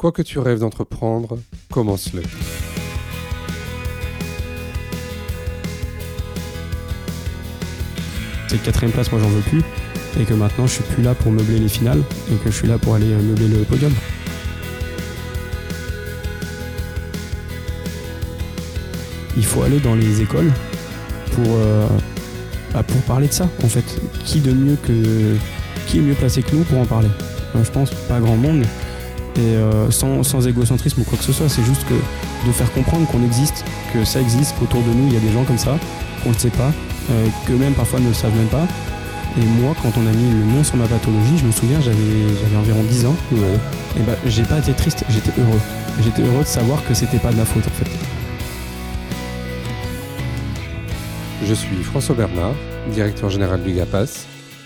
Quoi que tu rêves d'entreprendre, commence-le. Cette quatrième place, moi j'en veux plus. Et que maintenant je suis plus là pour meubler les finales et que je suis là pour aller euh, meubler le podium. Il faut aller dans les écoles pour, euh, bah, pour parler de ça en fait. Qui de mieux que qui est mieux placé que nous pour en parler? Euh, Je pense pas grand monde. Et euh, sans, sans égocentrisme ou quoi que ce soit, c'est juste que de faire comprendre qu'on existe, que ça existe, qu'autour de nous il y a des gens comme ça, qu'on ne sait pas, euh, que même parfois ne le savent même pas. Et moi, quand on a mis le nom sur ma pathologie, je me souviens, j'avais environ 10 ans, et ben j'ai pas été triste, j'étais heureux. J'étais heureux de savoir que c'était pas de ma faute en fait. Je suis François Bernard, directeur général du GAPAS,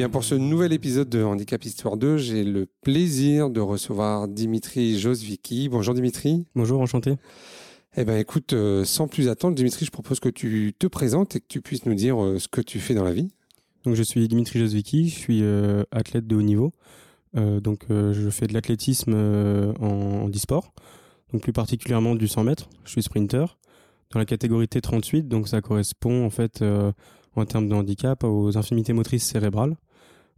Bien, pour ce nouvel épisode de Handicap Histoire 2, j'ai le plaisir de recevoir Dimitri Josvicki. Bonjour Dimitri. Bonjour, enchanté. Eh bien, écoute, euh, sans plus attendre, Dimitri, je propose que tu te présentes et que tu puisses nous dire euh, ce que tu fais dans la vie. Donc je suis Dimitri Josvicki, je suis euh, athlète de haut niveau. Donc je fais de l'athlétisme en, en e-sport, donc plus particulièrement du 100 mètres. Je suis sprinter dans la catégorie T38, donc ça correspond en fait en termes de handicap aux infirmités motrices cérébrales.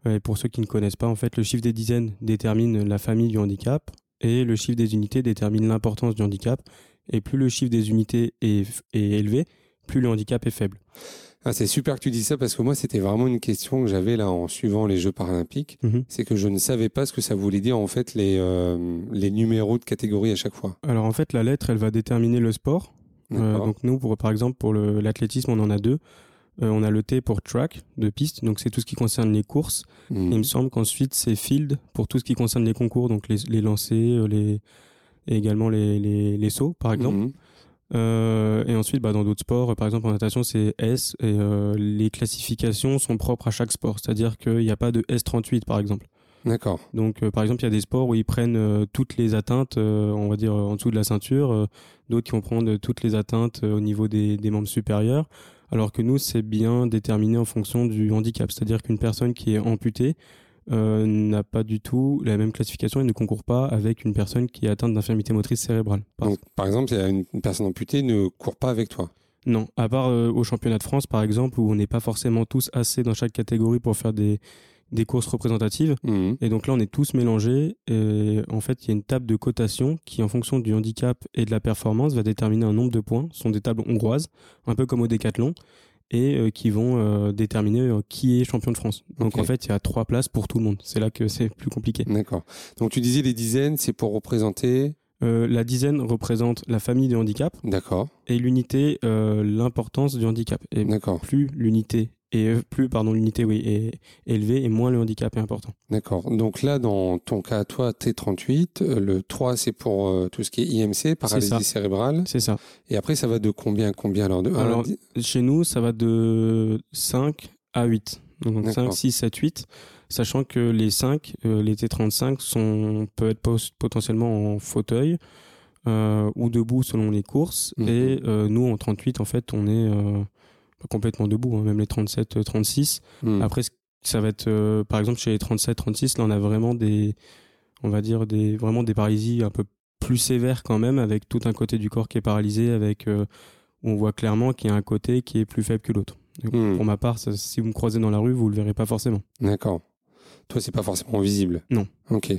Euh, Et pour ceux qui ne connaissent pas, en fait, le chiffre des dizaines détermine la famille du handicap et le chiffre des unités détermine l'importance du handicap. Et plus le chiffre des unités est, est élevé, plus le handicap est faible. Ah, c'est super que tu dis ça parce que moi, c'était vraiment une question que j'avais là en suivant les Jeux paralympiques. Mhm. C'est que je ne savais pas ce que ça voulait dire en fait les, euh, les numéros de catégorie à chaque fois. Alors en fait, la lettre, elle va déterminer le sport. Euh, donc nous, pour, par exemple, pour l'athlétisme, on en a deux. Euh, on a le T pour track, de piste, donc c'est tout ce qui concerne les courses. Mhm. Il me semble qu'ensuite c'est field pour tout ce qui concerne les concours, donc les, les lancers, euh, les, et également les, les, les sauts, par exemple. Mhm. Euh, et ensuite, bah, dans d'autres sports, par exemple en natation, c'est S. Et euh, les classifications sont propres à chaque sport, c'est-à-dire qu'il n'y a pas de S38, par exemple. D'accord. Donc, euh, par exemple, il y a des sports où ils prennent euh, toutes les atteintes, euh, on va dire, en dessous de la ceinture, d'autres qui vont prendre toutes les atteintes au niveau des, des membres supérieurs, alors que nous, c'est bien déterminé en fonction du handicap. C'est-à-dire qu'une personne qui est amputée euh, n'a pas du tout la même classification et ne concourt pas avec une personne qui est atteinte d'infirmité motrice cérébrale. Par- Donc, par exemple, une personne amputée ne court pas avec toi. Non, à part euh, au championnat de France, par exemple, où on n'est pas forcément tous assez dans chaque catégorie pour faire des, des courses représentatives. Mhm. Et donc là, on est tous mélangés. Et en fait, il y a une table de cotation qui, en fonction du handicap et de la performance, va déterminer un nombre de points. Ce sont des tables hongroises, un peu comme au décathlon, et euh, qui vont euh, déterminer euh, qui est champion de France. Donc en fait, il y a trois places pour tout le monde. C'est là que c'est plus compliqué. D'accord. Donc, tu disais les dizaines, c'est pour représenter. Euh, la dizaine représente la famille du handicap D'accord. et l'unité, euh, l'importance du handicap. Et D'accord. plus l'unité euh, plus pardon l'unité oui est élevée et moins le handicap est important. D'accord. Donc là, dans ton cas, toi, T38, euh, le 3, c'est pour euh, tout ce qui est IMC, paralysie cérébrale. C'est ça. Et après, ça va de combien à combien alors de à Alors, Chez nous, ça va de 5 à 8. Donc D'accord. 5, 6, 7, 8. Sachant que les 5, euh, les T35, sont, peuvent être potentiellement en fauteuil euh, ou debout selon les courses. Mhm. Et nous, en 38, en fait, on est pas complètement debout, hein, même les 37, euh, 36. Hmm. Après, ça va être, euh, par exemple, chez les 37, 36, là, on a vraiment des, on va dire, des, vraiment des paralysies un peu plus sévères quand même, avec tout un côté du corps qui est paralysé, avec, euh, où on voit clairement qu'il y a un côté qui est plus faible que l'autre. Hmm. Pour ma part, ça, si vous me croisez dans la rue, vous le verrez pas forcément. D'accord. Toi, c'est pas forcément visible. Non. Ok.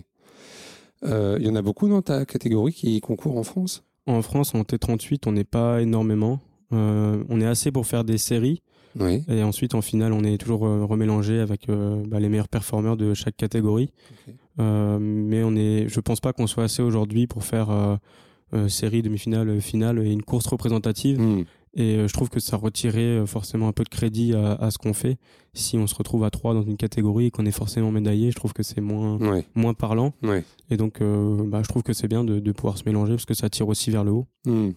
Euh, Il y en a beaucoup dans ta catégorie qui concourent en France? En France, en T38, on n'est pas énormément. Euh, on est assez pour faire des séries, Oui. et ensuite, en finale, on est toujours euh, remélangé avec euh, bah, les meilleurs performeurs de chaque catégorie. Mais on est, je pense pas qu'on soit assez aujourd'hui pour faire série, demi-finale, finale et une course représentative. Hmm. Et je trouve que ça retirait forcément un peu de crédit à, à ce qu'on fait. Si on se retrouve à trois dans une catégorie et qu'on est forcément médaillé, je trouve que c'est moins, Ouais, moins parlant. ouais. Et donc, euh, bah, je trouve que c'est bien de, de pouvoir se mélanger parce que ça tire aussi vers le haut. Hmm.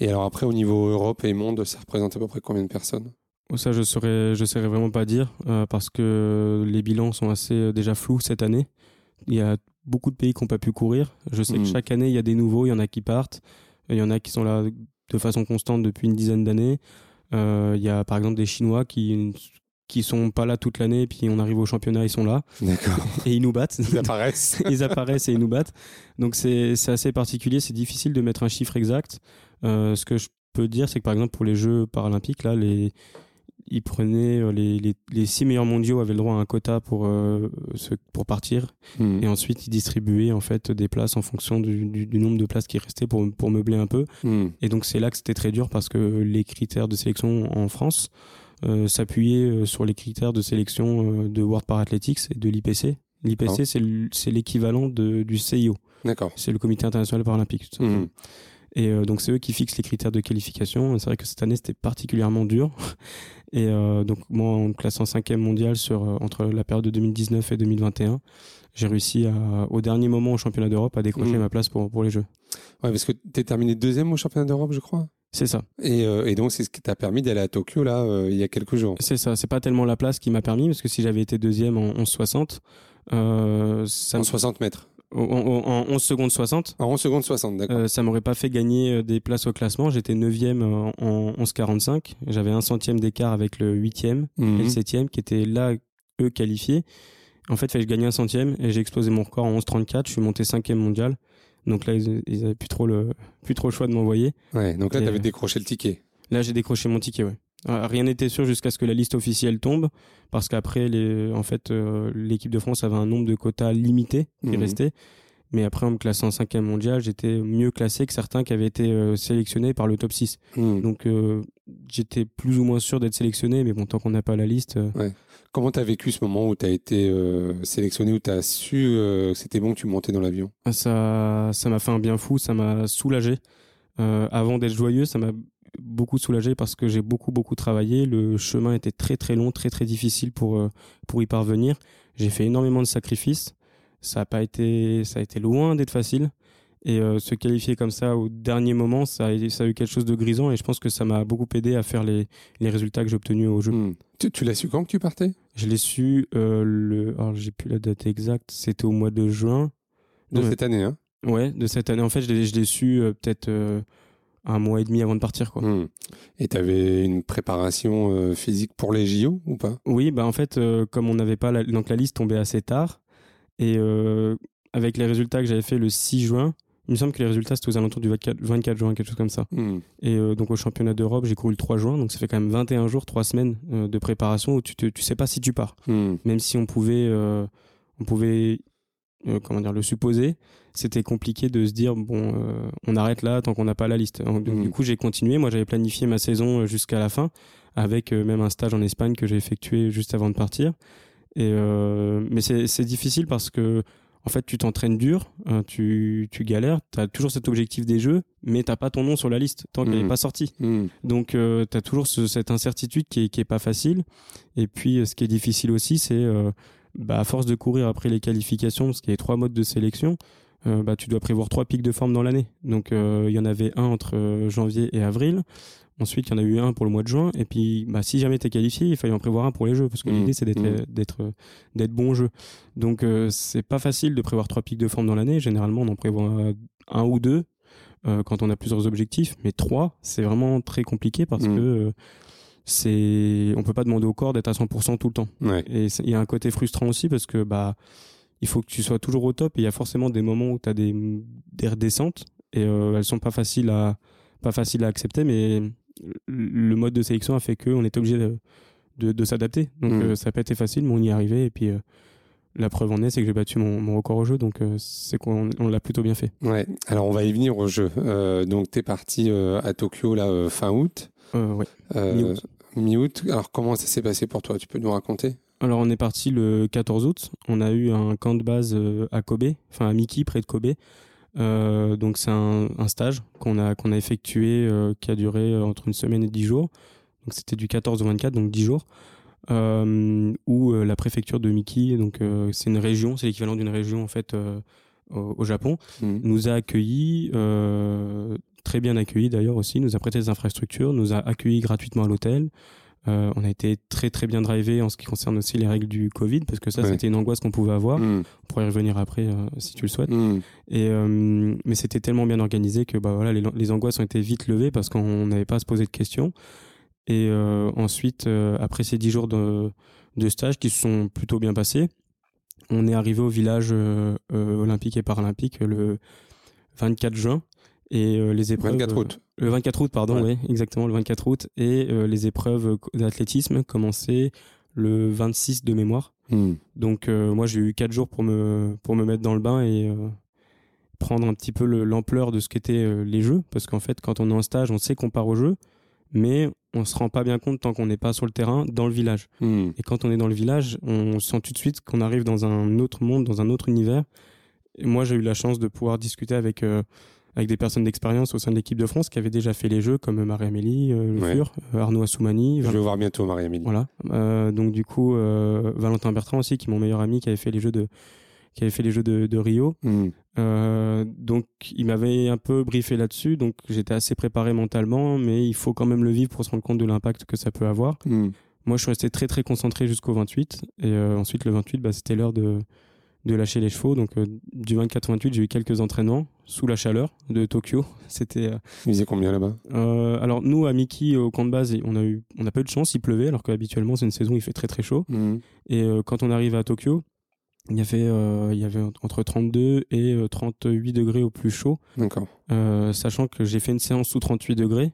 Et alors après, au niveau Europe et monde, ça représente à peu près combien de personnes? Ça, je saurais, je saurais vraiment pas dire euh, parce que les bilans sont assez euh, déjà flous cette année. Il y a beaucoup de pays qui n'ont pas pu courir. Je sais que chaque année, il y a des nouveaux, il y en a qui partent, il y en a qui sont là de façon constante depuis une dizaine d'années. Euh, il y a par exemple des Chinois qui qui sont pas là toute l'année, puis on arrive au championnat, ils sont là D'accord. et ils nous battent. Ils apparaissent. ils apparaissent et ils nous battent. Donc c'est c'est assez particulier, c'est difficile de mettre un chiffre exact. Euh, ce que je peux dire, c'est que par exemple pour les Jeux paralympiques, là, les ils prenaient euh, les, les, les six meilleurs mondiaux avaient le droit à un quota pour euh, se- pour partir Hmm. et ensuite ils distribuaient en fait des places en fonction du, du, du nombre de places qui restaient pour pour meubler un peu Hmm. et donc c'est là que c'était très dur parce que les critères de sélection en France euh, s'appuyaient sur les critères de sélection de World Parathletics et de l'IPC. L'IPC Ah. c'est le- c'est l'équivalent du CIO, D'accord. c'est le Comité international paralympique. tout. Et euh, donc c'est eux qui fixent les critères de qualification. C'est vrai que cette année c'était particulièrement dur. Et euh, donc moi en classant cinquième mondial sur euh, entre la période de 2019 et 2021, j'ai réussi à, au dernier moment au championnat d'Europe à décrocher Mhm. ma place pour pour les Jeux. Ouais, parce que t'es terminé deuxième au championnat d'Europe, je crois. C'est ça. Et, euh, et donc, c'est ce qui t'a permis d'aller à Tokyo, là, euh, il y a quelques jours. C'est ça. C'est pas tellement la place qui m'a permis parce que si j'avais été deuxième en 11,60, euh, ça En me- 60 mètres. En, en- en 11 secondes 60. En 11 secondes 60, d'accord. Euh, ça m'aurait pas fait gagner euh, des places au classement. J'étais neuvième en, en 11,45. J'avais un centième d'écart avec le huitième. Mhm. et le septième qui étaient là eux qualifiés. En fait, fallait que je gagne un centième et j'ai explosé mon record en 11,34. Je suis monté cinquième mondial. Donc là, ils, ils avaient plus trop le plus trop le choix de m'envoyer. Ouais, donc là, Et, t'avais euh, décroché le ticket. Là, j'ai décroché mon ticket. Ouais. Euh, Rien n'était sûr jusqu'à ce que la liste officielle tombe, parce qu'après, en fait, euh, l'équipe de France avait un nombre de quotas limité qui Mhm. restait. Mais après, en me classant cinquième mondial, j'étais mieux classé que certains qui avaient été euh, sélectionnés par le top 6. Hmm. Donc, euh, j'étais plus ou moins sûr d'être sélectionné, mais bon, tant qu'on n'a pas la liste, Comment t'as vécu ce moment où t'as été euh, sélectionné, où t'as su euh, que c'était bon que tu montais dans l'avion? Ah, Ça, ça m'a fait un bien fou, ça m'a soulagé. Euh, avant d'être joyeux, ça m'a beaucoup soulagé parce que j'ai beaucoup beaucoup travaillé. Le chemin était très très long, très très difficile pour euh, pour y parvenir. J'ai fait énormément de sacrifices. Ça a pas été, ça a été loin d'être facile. Et euh, se qualifier comme ça au dernier moment, ça a, ça a eu quelque chose de grisant et je pense que ça m'a beaucoup aidé à faire les, les résultats que j'ai obtenus au jeu. Hmm. Tu, tu l'as su quand que tu partais? Je l'ai su euh, le, alors j'ai plus la date exacte, c'était au mois de juin. de cette année, hein? Ouais, de cette année. En fait, je l'ai, je l'ai su euh, peut-être un mois et demi avant de partir, quoi. Hmm. Et t'avais une préparation euh, physique pour les JO ou pas? Oui, bah en fait, euh, comme on n'avait pas la, donc la liste tombait assez tard et euh, avec les résultats que j'avais fait le 6 juin, il me semble que les résultats c'était aux alentours du 24, 24 juin, quelque chose comme ça. Hmm. Et donc au championnat d'Europe, j'ai couru le 3 juin, donc ça fait quand même 21 jours, 3 semaines de préparation où tu, tu sais pas si tu pars. Hmm. Même si on pouvait, on pouvait, comment dire, le supposer, c'était compliqué de se dire bon, euh, on arrête là tant qu'on n'a pas la liste. Donc, Mhm. Du coup, j'ai continué. Moi, j'avais planifié ma saison euh, jusqu'à la fin, avec euh, même un stage en Espagne que j'ai effectué juste avant de partir. Et mais c'est difficile parce que en fait, tu t'entraînes dur, hein, tu, tu galères, tu as toujours cet objectif des jeux, mais t'as pas ton nom sur la liste tant qu'il Mhm. n'est pas sorti. Hmm. Donc euh, tu as toujours ce- cette incertitude qui est, qui est pas facile. Et puis ce qui est difficile aussi, c'est euh, bah, à force de courir après les qualifications, parce qu'il y a trois modes de sélection, euh, bah, tu dois prévoir trois pics de forme dans l'année. Donc euh, il y en avait un entre euh, janvier et avril. Ensuite, il y en a eu un pour le mois de juin. Et puis, bah, si jamais t'es qualifié, il fallait en prévoir un pour les jeux, parce que Mhm. l'idée c'est d'être Mhm. d'être d'être bon jeu. Donc euh, c'est pas facile de prévoir trois pics de forme dans l'année. Généralement, on en prévoit un ou deux euh, quand on a plusieurs objectifs, mais trois, c'est vraiment très compliqué parce Mhm. que euh, c'est on peut pas demander au corps d'être à 100% tout le temps. Ouais. Et il y a un côté frustrant aussi parce que bah il faut que tu sois toujours au top et il y a forcément des moments où tu as des des redescentes et euh, elles sont pas faciles à pas faciles à accepter mais le mode de sélection a fait que on était obligé de de, de s'adapter. Donc Mhm. euh, ça n'a pas été facile mais on y est arrivé et puis euh, la preuve en est c'est que j'ai battu mon, mon record au jeu donc euh, c'est qu'on on l'a plutôt bien fait. Ouais. Alors on va y venir au jeu. Donc t'es parti à Tokyo là fin août. Mi-août. Mi-août. Alors comment ça s'est passé pour toi? Tu peux nous raconter? Alors on est parti le 14 août. On a eu un camp de base euh, à Kobe, enfin à Miki, près de Kobe. donc c'est un, un, stage qu'on a qu'on a effectué qui a duré entre une semaine et dix jours. Donc c'était du 14 au 24, donc dix jours. où la préfecture de Miki, donc c'est une région, c'est l'équivalent d'une région en fait au, Japon, mmh. nous a accueillis très bien accueillis d'ailleurs aussi, nous a prêté des infrastructures, nous a accueillis gratuitement à l'hôtel. Euh, on a été très très bien drivé en ce qui concerne aussi les règles du Covid parce que ça c'était une angoisse qu'on pouvait avoir. Mm. On pourrait y revenir après euh, si tu le souhaites. Mm. Et euh, mais c'était tellement bien organisé que bah voilà les, les, angoisses ont été vite levées parce qu'on n'avait pas à se poser de questions. Et ensuite après ces dix jours de, de stage qui se sont plutôt bien passés, on est arrivé au village olympique et paralympique le 24 juin et euh, les épreuves 24 août. Euh, le 24 août pardon oui exactement le 24 août et euh, les épreuves d'athlétisme commençaient le 26 de mémoire hmm. donc moi j'ai eu quatre jours pour me pour me mettre dans le bain et prendre un petit peu l'ampleur de ce qu'étaient les jeux parce qu'en fait quand on est en stage on sait qu'on part au jeu mais on se rend pas bien compte tant qu'on n'est pas sur le terrain dans le village hmm. et quand on est dans le village on sent tout de suite qu'on arrive dans un autre monde dans un autre univers et moi j'ai eu la chance de pouvoir discuter avec avec des personnes d'expérience au sein de l'équipe de France qui avaient déjà fait les jeux comme Marie-Amélie euh, Fur, euh, Arnaud Assoumani. Je vais voir bientôt Marie-Amélie. Voilà. Euh, donc du coup, Valentin Bertrand aussi, qui est mon meilleur ami, qui avait fait les jeux de qui avait fait les jeux de, de Rio. Hmm. Euh, donc il m'avait un peu briefé là-dessus, donc j'étais assez préparé mentalement, mais il faut quand même le vivre pour se rendre compte de l'impact que ça peut avoir. Hmm. Moi, je suis resté très très concentré jusqu'au 28, et ensuite le 28, bah, c'était l'heure de de lâcher les chevaux. Donc euh, du 24-28, j'ai eu quelques entraînements sous la chaleur de Tokyo. C'était. Euh, il faisait combien là-bas? euh, Alors nous à Miki au camp de base, on a eu, on n'a pas eu de chance, il pleuvait alors qu'habituellement c'est une saison où il fait très très chaud. Mhm. Et quand on arrive à Tokyo, il y avait il y avait entre 32 et 38 degrés au plus chaud. D'accord. sachant que j'ai fait une séance sous 38 degrés.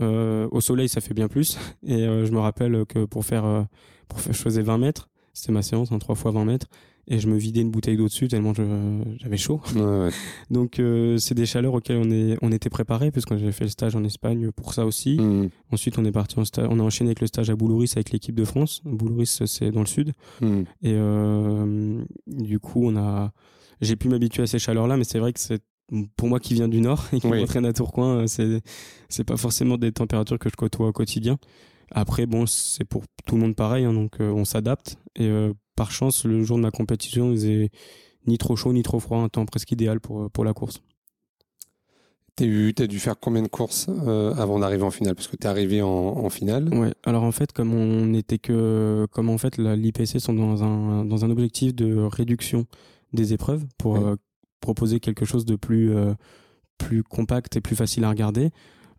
au soleil, ça fait bien plus. Et je me rappelle que pour faire, pour faire, je faisais 20 mètres. C'était ma séance, en 3 fois 20 mètres et je me vidais une bouteille d'eau dessus tellement j'avais chaud. Ouais, Donc euh, c'est des chaleurs auxquelles on est on était préparé que j'avais fait le stage en Espagne pour ça aussi. Mmh. Ensuite on est parti en stage, on a enchaîné avec le stage à Boulouris avec l'équipe de France. Boulouris c'est dans le sud mmh. et euh, du coup on a j'ai pu m'habituer à ces chaleurs là mais c'est vrai que c'est pour moi qui viens du nord et qui m'entraîne à Tourcoing c'est c'est pas forcément des températures que je côtoie au quotidien. Après bon c'est pour tout le monde pareil hein, donc euh, on s'adapte et par chance, le jour de ma compétition, il faisait ni trop chaud ni trop froid, un temps presque idéal pour, pour la course. Tu as dû faire combien de courses euh, avant d'arriver en finale? Parce que tu es arrivé en, finale. Ouais. Alors en fait, comme on n'était que, comme en fait l'IPC sont dans un dans un objectif de réduction des épreuves pour euh, proposer quelque chose de plus euh, plus compact et plus facile à regarder,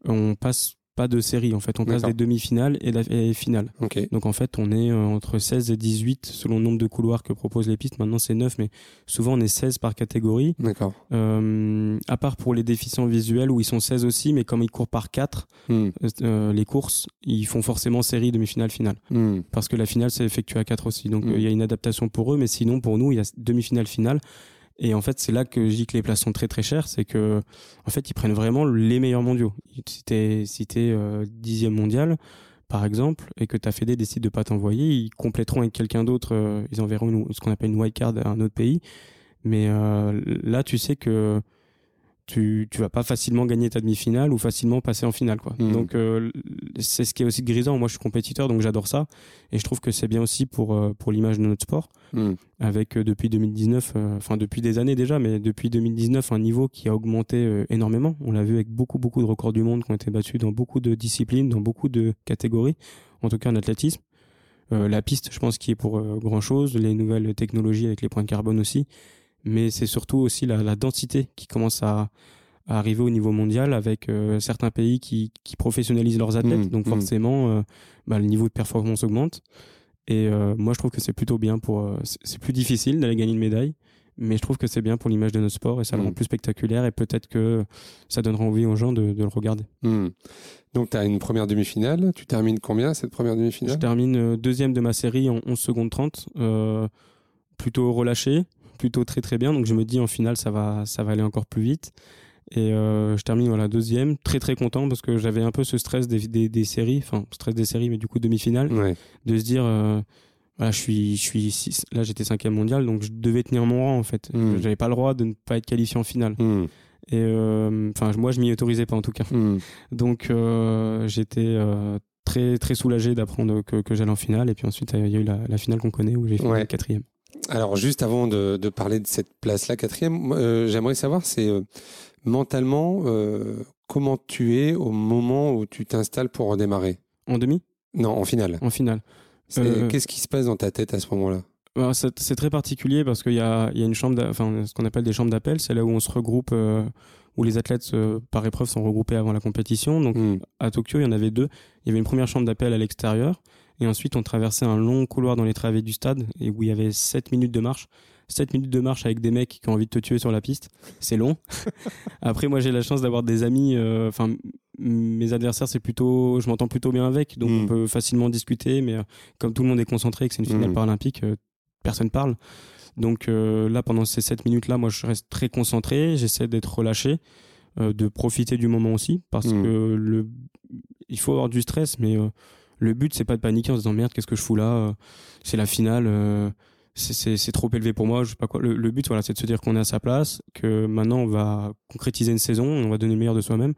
on passe pas de série en fait. On passe des demi-finales et, la, finales. Donc en fait on est euh, entre 16 et 18 selon le nombre de couloirs que proposent les pistes. Maintenant c'est 9 mais souvent on est 16 par catégorie. D'accord. Euh, à part pour les déficients visuels où ils sont 16 aussi mais comme ils courent par 4 hmm. euh, les courses ils font forcément série demi-finale finale. Hmm. parce que la finale c'est effectué à 4 aussi. Donc hmm. il y a une adaptation pour eux mais sinon pour nous il y a demi-finale finale et en fait, c'est là que je dis que les places sont très très chères, c'est que en fait, ils prennent vraiment les meilleurs mondiaux. Si t'es si euh, dixième mondial, par exemple, et que ta Fédé décide de pas t'envoyer, ils compléteront avec quelqu'un d'autre. Euh, ils enverront ce qu'on appelle une white card à un autre pays. Mais euh, là, tu sais que tu tu vas pas facilement gagner ta demi-finale ou facilement passer en finale quoi. Hmm. Donc euh, c'est ce qui est aussi grisant. Moi je suis compétiteur donc j'adore ça et je trouve que c'est bien aussi pour euh, pour l'image de notre sport hmm. avec euh, depuis 2019 enfin depuis des années déjà mais depuis 2019 un niveau qui a augmenté énormément. On l'a vu avec beaucoup beaucoup de records du monde qui ont été battus dans beaucoup de disciplines, dans beaucoup de catégories, en tout cas en athlétisme. la piste, je pense, qui est pour grand chose, les nouvelles technologies avec les points de carbone aussi mais c'est surtout aussi la, la, densité qui commence à, à, arriver au niveau mondial avec euh, certains pays qui, qui, professionnalisent leurs athlètes. Mmh, donc mmh. forcément, euh, bah, le niveau de performance augmente. Et euh, moi, je trouve que c'est plutôt bien pour. c'est plus difficile d'aller gagner une médaille, mais je trouve que c'est bien pour l'image de notre sport et ça le rend mmh. plus spectaculaire et peut-être que ça donnera envie aux gens de, de le regarder. Donc tu as une première demi-finale, tu termines combien cette première demi-finale? Je termine deuxième de ma série en 11 secondes 30, plutôt relâché, plutôt très très bien. Donc je me dis en finale ça va ça va aller encore plus vite. Et euh, je termine voilà deuxième, très très content parce que j'avais un peu ce stress des, des, des séries, enfin stress des séries, mais du coup demi-finale, de se dire euh, Voilà, je suis, je suis six- là j'étais cinquième mondial, donc je devais tenir mon rang en fait. Mm. J'avais pas le droit de ne pas être qualifié en finale. Hmm. Et euh, enfin, moi je m'y autorisais pas en tout cas. Hmm. Donc euh, j'étais très très soulagé d'apprendre que, que j'allais en finale. Et puis ensuite il y a eu la, la finale qu'on connaît où j'ai fini Ouais. quatrième. Alors, juste avant de, de parler de cette place-là, quatrième, euh, j'aimerais savoir, c'est euh, mentalement, euh, comment tu es au moment où tu t'installes pour redémarrer? En demi, Non, en finale. en finale. Qu'est-ce qui se passe dans ta tête à ce moment-là? Alors, C'est très particulier parce qu'il y y a une chambre, enfin ce qu'on appelle des chambres d'appel, c'est là où on se regroupe, où les athlètes par épreuve sont regroupés avant la compétition. Donc Hmm. à Tokyo, il y en avait deux. Il y avait une première chambre d'appel à l'extérieur et ensuite on traversait un long couloir dans les travées du stade et où il y avait 7 minutes de marche. 7 minutes de marche avec des mecs qui ont envie de te tuer sur la piste, c'est long. Après moi j'ai la chance d'avoir des amis euh, enfin mes adversaires c'est plutôt je m'entends plutôt bien avec donc Mm. on peut facilement discuter mais euh, comme tout le monde est concentré et que c'est une finale Mm. paralympique euh, personne parle. Donc euh, là pendant ces 7 minutes là moi je reste très concentré, j'essaie d'être relâché de profiter du moment aussi parce Mm. que le il faut avoir du stress mais le but c'est pas de paniquer en se disant merde qu'est-ce que je fous là euh, c'est la finale euh, c'est- trop élevé pour moi je sais pas quoi. Le, but c'est de se dire qu'on est à sa place que maintenant on va concrétiser une saison on va donner le meilleur de soi-même.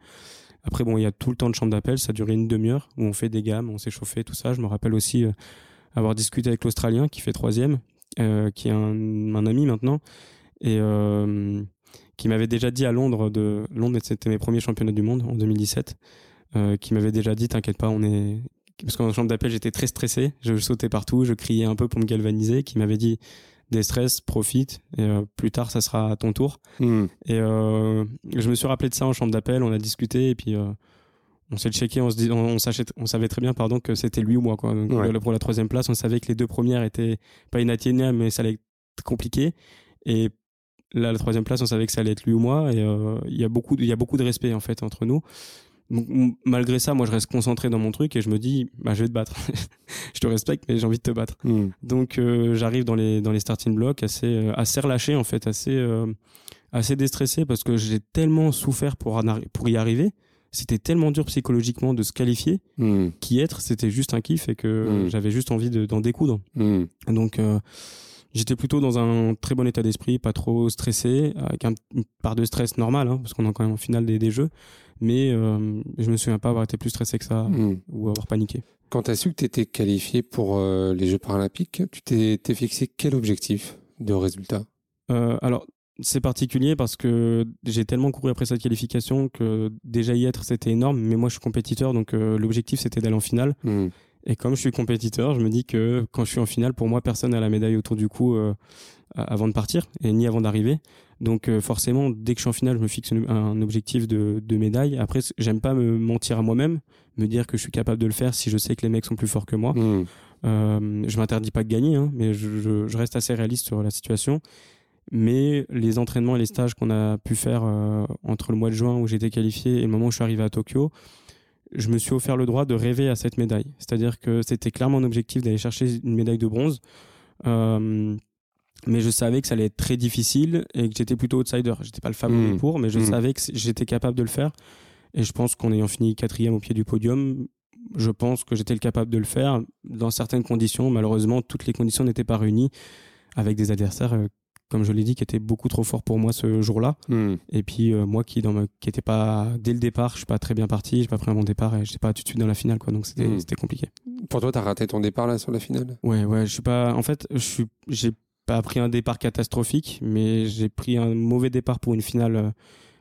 Après bon il y a tout le temps de chambre d'appel ça duré une demi-heure où on fait des gammes on s'est chauffé tout ça. Je me rappelle aussi euh, avoir discuté avec l'australien qui fait troisième qui est un, ami maintenant et qui m'avait déjà dit à Londres de Londres c'était mes premiers championnats du monde en 2017 euh, qui m'avait déjà dit t'inquiète pas on est parce qu'en chambre d'appel j'étais très stressé. Je sautais partout je criais un peu pour me galvaniser qui m'avait dit des stress profite et euh, plus tard ça sera à ton tour. Hmm. et euh, je me suis rappelé de ça en chambre d'appel on a discuté et puis euh, on s'est checké on se savait très bien pardon que c'était lui ou moi quoi. Donc, Ouais. pour la troisième place on savait que les deux premières étaient pas inatteignables mais ça allait être compliqué. Et là la troisième place on savait que ça allait être lui ou moi et il y a beaucoup de- y a beaucoup de respect en fait entre nous donc, malgré ça moi je reste concentré dans mon truc et je me dis bah je vais te battre je te respecte mais j'ai envie de te battre Hmm. donc euh, j'arrive dans les dans les starting blocks assez euh, assez relâché en fait, assez euh, assez déstressé parce que j'ai tellement souffert pour pour y arriver. C'était tellement dur psychologiquement de se qualifier Hmm. qu'y être c'était juste un kiff et que Mm. j'avais juste envie de- d'en découdre. Hmm. Donc euh, j'étais plutôt dans un très bon état d'esprit, pas trop stressé, avec un, une part de stress normal hein, parce qu'on est quand même en finale des, des jeux, mais euh, je me souviens pas avoir été plus stressé que ça Hmm. ou avoir paniqué. Quand tu as su que tu étais qualifié pour euh, les Jeux paralympiques, tu t'es t'es fixé quel objectif de résultat? Euh, alors, c'est particulier parce que j'ai tellement couru après cette qualification que déjà y être, c'était énorme. Mais moi, je suis compétiteur, donc euh, l'objectif, c'était d'aller en finale. Hmm. Et comme je suis compétiteur, je me dis que quand je suis en finale, pour moi, personne n'a la médaille autour du cou euh, avant de partir et ni avant d'arriver. Donc euh, forcément, dès que je suis en finale, je me fixe un objectif de, de médaille. Après, j'aime pas me mentir à moi-même, me dire que je suis capable de le faire si je sais que les mecs sont plus forts que moi. Hmm. Euh, je m'interdis pas de gagner, hein, mais je, je- je reste assez réaliste sur la situation. Mais les entraînements et les stages qu'on a pu faire euh, entre le mois de juin où j'étais qualifié et le moment où je suis arrivé à Tokyo, je me suis offert le droit de rêver à cette médaille. C'est-à-dire que c'était clairement un objectif d'aller chercher une médaille de bronze. Euh, mais je savais que ça allait être très difficile et que j'étais plutôt outsider. J'étais pas le favori Mm. pour, mais je Mm. savais que j'étais capable de le faire. Et je pense qu'en ayant fini quatrième au pied du podium, je pense que j'étais le capable de le faire dans certaines conditions. Malheureusement, toutes les conditions n'étaient pas réunies avec des adversaires, euh, comme je l'ai dit, qui étaient beaucoup trop forts pour moi ce jour-là. Hmm. Et puis euh, moi qui dans ma, qui était pas dès le départ, je suis pas très bien parti, j'ai pas pris un bon départ et j'étais pas tout de suite dans la finale quoi. Donc c'était Mm. c'était compliqué. Pour toi, tu as raté ton départ là sur la finale? Ouais ouais, je suis pas en fait, je suis j'ai pas pris un départ catastrophique, mais j'ai pris un mauvais départ pour une finale euh,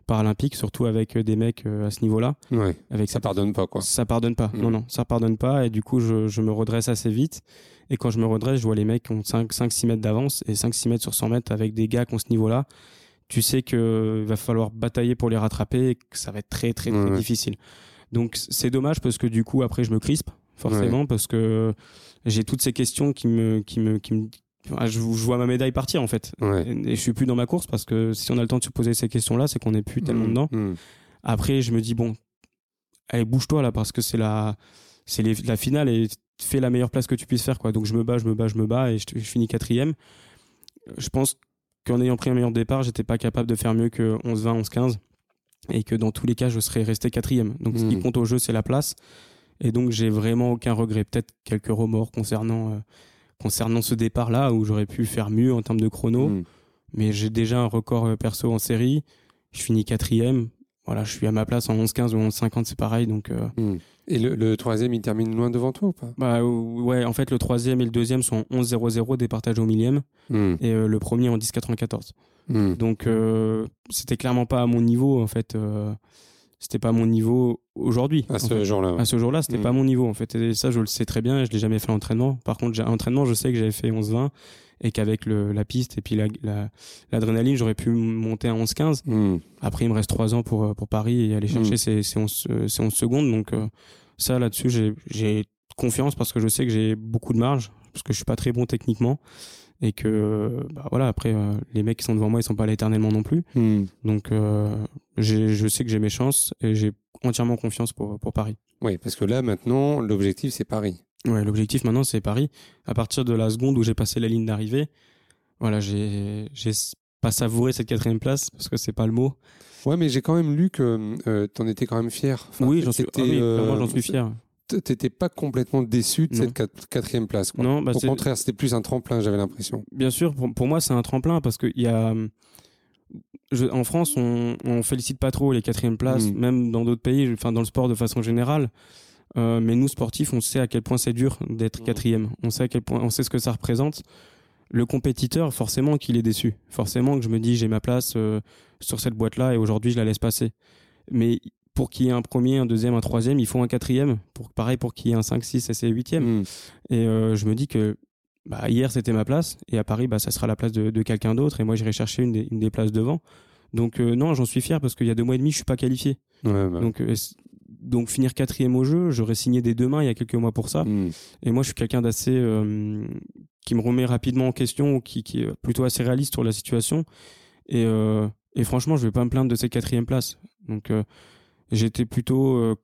paralympique, surtout avec euh, des mecs à ce niveau-là, Ouais. avec Ça cette pardonne pas, quoi. Ça pardonne pas. Non, non, ça pardonne pas. Et du coup, je, je me redresse assez vite. Et quand je me redresse, je vois les mecs qui ont 5, 5 6 mètres d'avance et 5, 6 mètres sur 100 mètres avec des gars qui ont ce niveau-là. Tu sais qu'il va falloir batailler pour les rattraper et que ça va être très, très, très Ouais, difficile. Donc, c'est dommage parce que du coup, après, je me crispe, forcément, parce que j'ai toutes ces questions qui me, qui me, qui me, je, je vois ma médaille partir en fait Ouais. et, et je suis plus dans ma course parce que si on a le temps de se poser ces questions là c'est qu'on n'est plus tellement Hmm. dedans Hmm. après, je me dis bon, allez bouge-toi là parce que c'est la, c'est la finale et fais la meilleure place que tu puisses faire quoi. Donc je me bats, je me bats, je me bats et je, je finis quatrième. Je pense qu'en ayant pris un meilleur départ, j'étais pas capable de faire mieux que 11-20, 11-15 et que dans tous les cas, je serais resté quatrième. Donc ce qui Mhm. compte au jeu, c'est la place. Et donc j'ai vraiment aucun regret, peut-être quelques remords concernant euh, concernant ce départ-là où j'aurais pu faire mieux en termes de chrono. Mm. Mais j'ai déjà un record euh, perso en série. Je finis quatrième. Voilà, je suis à ma place en 11-15 ou 11-50, c'est pareil. Donc, euh, Mm. Et le, le troisième, il termine loin devant toi ou pas? Bah, ouais, en fait, le troisième et le deuxième sont 11-0-0 départagés au millième Mm. et euh, le premier en 10-94. Mm. Donc, euh, c'était clairement pas à mon niveau, en fait. euh, c'était pas à mon niveau aujourd'hui. À en ce jour-là. ouais. À ce jour-là, c'était Mm. pas mon niveau en fait. Et ça, je le sais très bien. et Je l'ai jamais fait à l'entraînement. Par contre, j'ai un entraînement, je sais que j'avais fait 11-20 et qu'avec la piste et puis la- la- l'adrénaline, j'aurais pu monter à 11-15. Mm. Après, il me reste 3 ans pour, euh, pour Paris et aller chercher Mm. ces, ces, 11, euh, ces 11 secondes. Donc, euh, ça, là-dessus, j'ai- confiance parce que je sais que j'ai beaucoup de marge, parce que je suis pas très bon techniquement. Et que, bah voilà, après, euh, les mecs qui sont devant moi, ils sont pas là éternellement non plus. Mm. Donc, euh, je sais que j'ai mes chances et j'ai entièrement confiance pour, pour Paris. Oui, parce que là, maintenant, l'objectif, c'est Paris. Ouais, l'objectif maintenant c'est Paris. À partir de la seconde où j'ai passé la ligne d'arrivée, voilà, j'ai pas savouré cette quatrième place parce que c'est pas le mot. Ouais, mais j'ai quand même lu que euh, t'en étais quand même fier. Enfin, oui, j'en suis. ah oui, euh, clairement, j'en suis fier. T'étais pas complètement déçu de Non. cette quat- quatrième place. Quoi. Non, bah Au contraire, c'était plus un tremplin, j'avais l'impression. bien sûr. Pour, pour moi, c'est un tremplin parce que y a. je- en France, on, on félicite pas trop les quatrièmes places, Mm. même dans d'autres pays, enfin dans le sport de façon générale. Euh, mais nous sportifs, on sait à quel point c'est dur d'être Mm. quatrième. On sait à quel point, on sait ce que ça représente. Le compétiteur, forcément qu'il est déçu. Forcément que je me dis j'ai ma place euh, sur cette boîte-là et aujourd'hui je la laisse passer. Mais pour qu'il y ait un premier, un deuxième, un troisième, il faut un quatrième. Pour pareil pour qu'il y ait un 5, 6 et c'est huitième. Mm. Et euh, je me dis que bah, hier c'était ma place et à Paris bah, ça sera la place de, de quelqu'un d'autre et moi j'irai chercher une des, une des places devant. Donc non, j'en suis fier parce qu'il y a deux mois et demi je suis pas qualifié. Ouais, bah. Donc donc finir quatrième au jeu, j'aurais signé des deux mains il y a quelques mois pour ça. Mm. Et moi je suis quelqu'un d'assez euh, qui me remet rapidement en question, qui, qui est plutôt assez réaliste sur la situation. Et, euh, et franchement je vais pas me plaindre de cette quatrième place. Donc euh, j'étais plutôt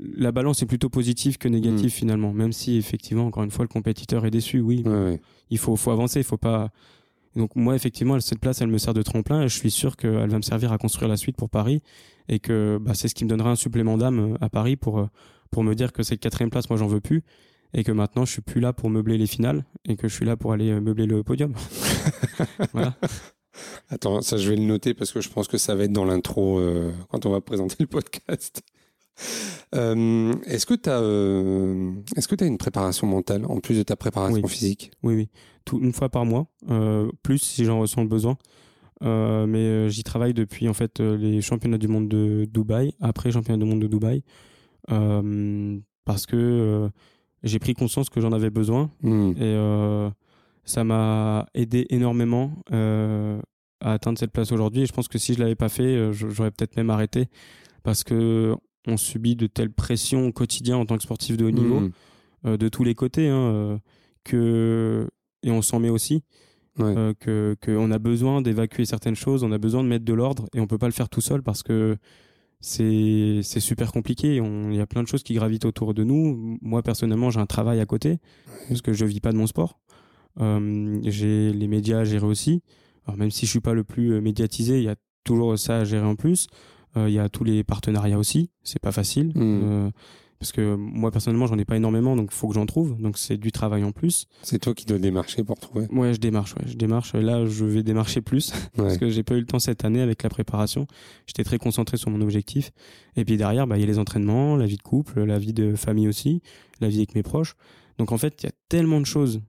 la balance est plutôt positive que négative Mm. finalement, même si effectivement encore une fois le compétiteur est déçu. Oui, Ouais, ouais. il faut, faut avancer, il faut pas. Donc moi effectivement cette place elle me sert de tremplin et je suis sûr qu'elle va me servir à construire la suite pour Paris et que bah, c'est ce qui me donnera un supplément d'âme euh, à Paris pour euh, pour me dire que cette quatrième place moi j'en veux plus et que maintenant je suis plus là pour meubler les finales et que je suis là pour aller euh, meubler le podium. voilà. Attends, ça je vais le noter parce que je pense que ça va être dans l'intro euh, quand on va présenter le podcast. Euh, est-ce que tu as est-ce que tu une préparation mentale en plus de ta préparation Oui. physique? Oui oui, tout une fois par mois, euh, plus si j'en ressens le besoin. Euh, mais euh, j'y travaille depuis en fait euh, les championnats du monde de Dubaï, après championnat du monde de Dubaï, euh, parce que euh, j'ai pris conscience que j'en avais besoin Mm. et euh, ça m'a aidé énormément euh, à atteindre cette place aujourd'hui. Et je pense que si je l'avais pas fait, euh, j'aurais peut-être même arrêté parce que on subit de telles pressions au quotidien en tant que sportif de haut niveau, Mm. euh, de tous les côtés, hein, euh, que et on s'en met aussi. Ouais. euh, que qu'on a besoin d'évacuer certaines choses, on a besoin de mettre de l'ordre et on peut pas le faire tout seul parce que c'est super compliqué. Il y a plein de choses qui gravitent autour de nous. Moi personnellement, j'ai un travail à côté parce que je vis pas de mon sport. Euh, j'ai les médias à gérer aussi. Alors même si je suis pas le plus médiatisé, il y a toujours ça à gérer en plus. Euh, Il y a tous les partenariats aussi. C'est pas facile Mm. euh, parce que moi personnellement, j'en ai pas énormément, donc il faut que j'en trouve. Donc c'est du travail en plus. C'est toi qui dois démarcher pour trouver. Ouais, je démarche. Ouais, je démarche. Là, je vais démarcher plus parce que j'ai pas eu le temps cette année avec la préparation. J'étais très concentré sur mon objectif. Et puis derrière, bah, il y a les entraînements, la vie de couple, la vie de famille aussi, la vie avec mes proches. Donc en fait, il y a tellement de choses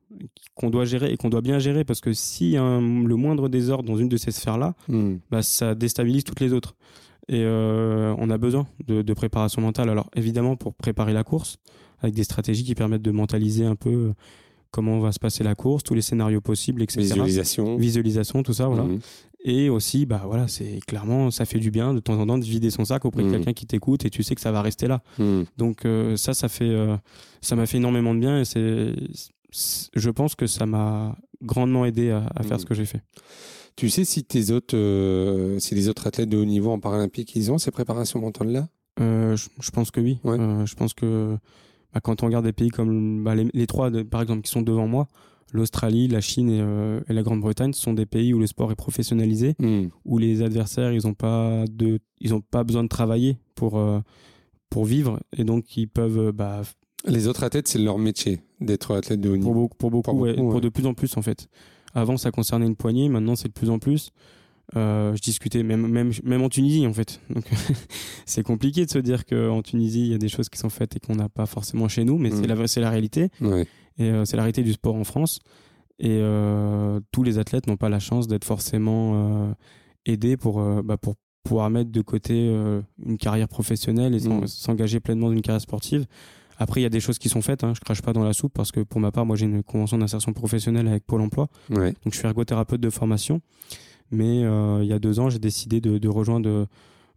qu'on doit gérer et qu'on doit bien gérer parce que si un, le moindre désordre dans une de ces sphères-là, Mm. bah, ça déstabilise toutes les autres. Et euh, on a besoin de, de préparation mentale. Alors évidemment pour préparer la course, avec des stratégies qui permettent de mentaliser un peu euh, comment va se passer la course, tous les scénarios possibles, etc. Visualisation. Visualisation, tout ça, voilà. Mhm. Et aussi, bah voilà, c'est clairement, ça fait du bien de temps en temps de vider son sac auprès de Mhm. quelqu'un qui t'écoute et tu sais que ça va rester là. Mm. Donc euh, ça, ça fait, euh, ça m'a fait énormément de bien et c'est, je pense que ça m'a grandement aidé à, à faire Mhm. ce que j'ai fait. Tu sais si tes autres, euh, si les autres athlètes de haut niveau en paralympique, ils ont ces préparations mentales-là? Euh, je, je pense que oui. Ouais. Euh, je pense que bah, quand on regarde des pays comme bah, les, les trois, de- par exemple, qui sont devant moi, l'Australie, la Chine et, et la Grande-Bretagne, ce sont des pays où le sport est professionnalisé, Mm. où les adversaires, ils n'ont pas de, ils ont pas besoin de travailler pour pour vivre et donc ils peuvent bah, Les autres athlètes, c'est leur métier d'être athlète de haut niveau. Pour beaucoup, pour, beaucoup, Pour ouais, beaucoup, ouais. pour de plus en plus en fait. Avant, ça concernait une poignée, maintenant c'est de plus en plus. Euh, je discutais même même même en Tunisie en fait. Donc c'est compliqué de se dire qu'en Tunisie il y a des choses qui sont faites et qu'on n'a pas forcément chez nous, mais Mm. c'est la c'est la réalité Ouais. et euh, c'est la réalité du sport en France. Et euh, tous les athlètes n'ont pas la chance d'être forcément aidés pour bah, pour pouvoir mettre de côté une carrière professionnelle et Mm. s'engager pleinement dans une carrière sportive. Après, il y a des choses qui sont faites. Hein, je crache pas dans la soupe parce que pour ma part, moi, j'ai une convention d'insertion professionnelle avec Pôle Emploi. Ouais. Donc, je suis ergothérapeute de formation. Mais euh, il y a deux ans, j'ai décidé de, de rejoindre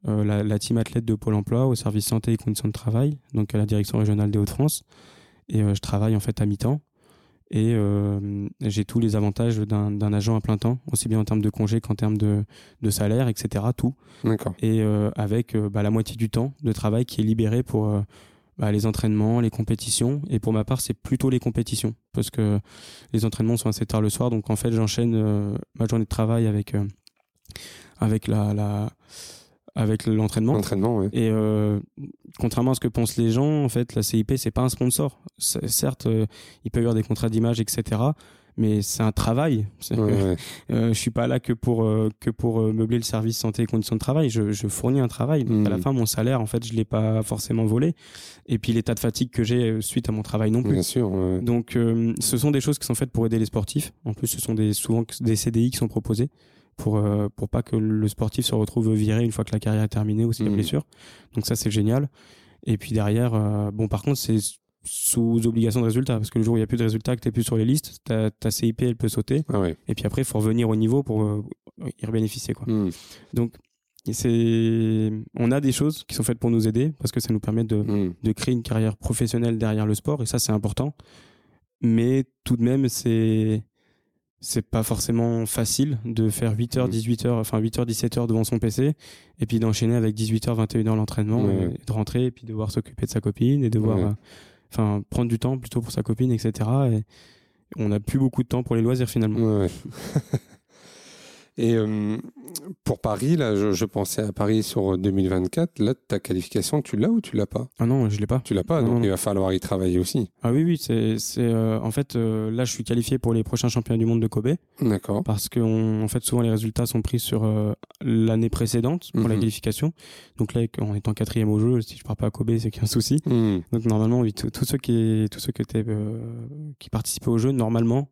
euh, la, la team athlète de Pôle Emploi au service santé et conditions de travail, donc à la direction régionale des Hauts-de-France. Et euh, je travaille en fait à mi-temps. Et j'ai tous les avantages d'un agent à plein temps, aussi bien en termes de congés qu'en termes de, de salaire, etc. Tout D'accord. et avec bah, la moitié du temps de travail qui est libéré pour bah, les entraînements, les compétitions. Et pour ma part, c'est plutôt les compétitions parce que les entraînements sont assez tard le soir. Donc en fait, j'enchaîne euh, ma journée de travail avec euh, avec la, la avec l'entraînement. Entraînement, ouais. Et euh, contrairement à ce que pensent les gens, en fait, la CIP c'est pas un sponsor. Certes, euh, il peut y avoir des contrats d'image, etc. Mais c'est un travail. Ouais, ouais. euh, je suis pas là que pour euh, que pour euh, meubler le service santé et conditions de travail. Je, je fournis un travail. Donc à la fin, mon salaire, en fait, je l'ai pas forcément volé. Et puis l'état de fatigue que j'ai suite à mon travail non plus. Bien sûr. ouais. Donc euh, ce sont des choses qui sont faites pour aider les sportifs. En plus, ce sont des souvent des CDI qui sont proposés pour euh, pour pas que le sportif se retrouve viré une fois que la carrière est terminée ou s'il y a Mhm. blessure. Donc ça c'est génial. Et puis derrière, euh, bon par contre c'est sous obligation de résultat parce que le jour où il y a plus de résultats, que t'es plus sur les listes, ta, ta CIP elle peut sauter. Ah ouais. Et puis après, il faut revenir au niveau pour euh, y bénéficier quoi. Hmm. Donc c'est on a des choses qui sont faites pour nous aider parce que ça nous permet de Hmm. de créer une carrière professionnelle derrière le sport et ça c'est important mais tout de même c'est c'est pas forcément facile de faire 8h Mhm. 18h enfin 8h 17h devant son PC et puis d'enchaîner avec 18h 21h l'entraînement Ouais, de rentrer et puis devoir s'occuper de sa copine et devoir Ouais. euh, enfin prendre du temps plutôt pour sa copine etc et on n'a plus beaucoup de temps pour les loisirs finalement Ouais, ouais. Et euh, pour Paris, là, je, je pensais à Paris sur 2024. Là, ta qualification, tu l'as ou tu l'as pas? Ah non je l'ai pas Tu l'as pas, Non, donc non. il va falloir y travailler aussi. ah oui oui c'est c'est euh, en fait euh, là je suis qualifié pour les prochains championnats du monde de Kobe D'accord. parce que on- en fait souvent les résultats sont pris sur euh, l'année précédente pour la Mhm. qualification. Donc là en étant quatrième au jeu, si je pars pas à Kobe, c'est qu'il y a un souci. Hmm. Donc normalement oui, tous ceux qui tous ceux qui étaient euh, qui participaient au jeu normalement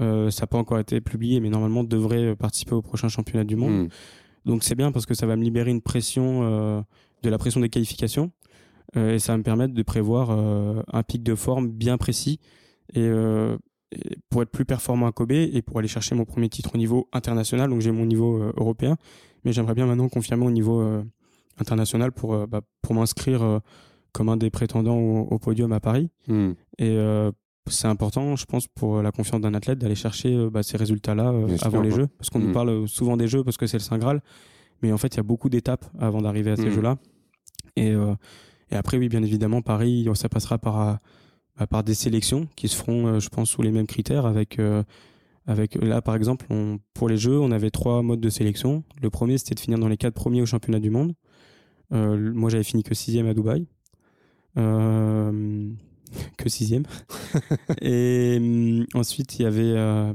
euh, ça n'a pas encore été publié mais normalement devraient euh, participer au prochain championnat du monde. Hmm. Donc c'est bien parce que ça va me libérer une pression euh, de la pression des qualifications euh, et ça va me permettre de prévoir euh, un pic de forme bien précis et, pour être plus performant à Kobe et pour aller chercher mon premier titre au niveau international. Donc j'ai mon niveau euh, européen, mais j'aimerais bien maintenant confirmer au niveau euh, international pour euh, bah, pour m'inscrire comme un des prétendants au, au podium à Paris. Hmm. Et c'est important, je pense, pour la confiance d'un athlète d'aller chercher euh, bah, ces résultats-là euh, avant les. Jeux, parce qu'on Mm. nous parle souvent des Jeux parce que c'est le Saint Graal, mais en fait il y a beaucoup d'étapes avant d'arriver à ces Mm. Jeux-là. Et, euh, et après, oui, bien évidemment, Paris, ça passera par euh, bah, par des sélections qui se feront, euh, je pense, sous les mêmes critères. Avec euh, avec là, par exemple, on, pour les Jeux, on avait trois modes de sélection. Le premier, c'était de finir dans les quatre premiers au championnat du monde. Euh, moi, j'avais fini que sixième à Dubaï. Euh, que sixième. et hum, ensuite, il y avait euh,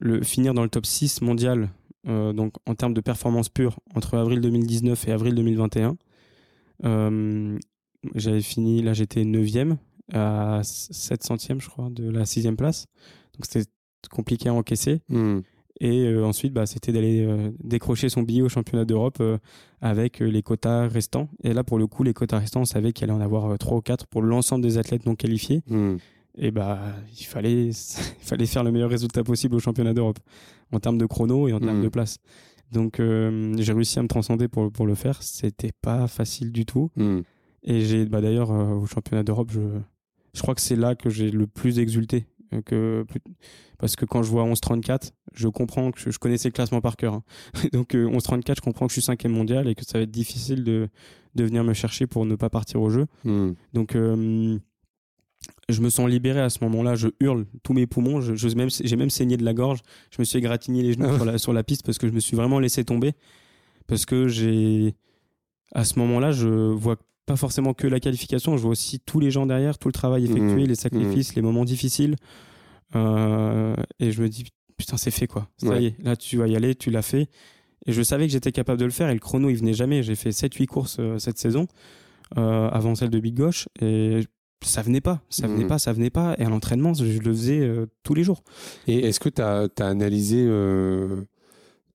le finir dans le top 6 mondial, euh, donc en termes de performance pure, entre avril 2019 et avril 2021. Euh, J'avais fini, là j'étais 9e à 7 centièmes, je crois, de la sixième place. Donc c'était compliqué à encaisser. Hmm. Et euh, ensuite, bah, c'était d'aller euh, décrocher son billet au championnat d'Europe euh, avec les quotas restants. Et là, pour le coup, les quotas restants, on savait qu'il allait en avoir trois ou quatre pour l'ensemble des athlètes non qualifiés. Hmm. Et bah, il fallait, il fallait faire le meilleur résultat possible au championnat d'Europe en termes de chrono et en termes Mhm. de place. Donc, j'ai réussi à me transcender pour pour le faire. C'était pas facile du tout. Hmm. Et j'ai, bah d'ailleurs, au championnat d'Europe, je, je crois que c'est là que j'ai le plus exulté. Euh, Que, parce que quand je vois 11-34, je comprends que je, je connaissais le classement par cœur. hein. Donc euh, 11-34, je comprends que je suis cinquième mondial et que ça va être difficile de, de venir me chercher pour ne pas partir au jeu. Hmm. Donc euh, je me sens libéré à ce moment-là. Je hurle tous mes poumons. Je, je- même, j'ai même saigné de la gorge. Je me suis égratigné les genoux Ah sur, la, sur la piste parce que je me suis vraiment laissé tomber. Parce que j'ai, à ce moment-là, je vois pas forcément que la qualification, je vois aussi tous les gens derrière, tout le travail effectué, Mmh. les sacrifices, les moments difficiles. Euh, et je me dis, putain, c'est fait quoi. Ça Ouais. y est, là tu vas y aller, tu l'as fait. Et je savais que j'étais capable de le faire et le chrono il venait jamais. J'ai fait 7-8 courses euh, cette saison euh, avant celle de Big Gauche et ça venait pas, ça venait Mhm. pas, ça venait pas. Et à l'entraînement, je, le faisais tous les jours. Et est-ce que tu as, analysé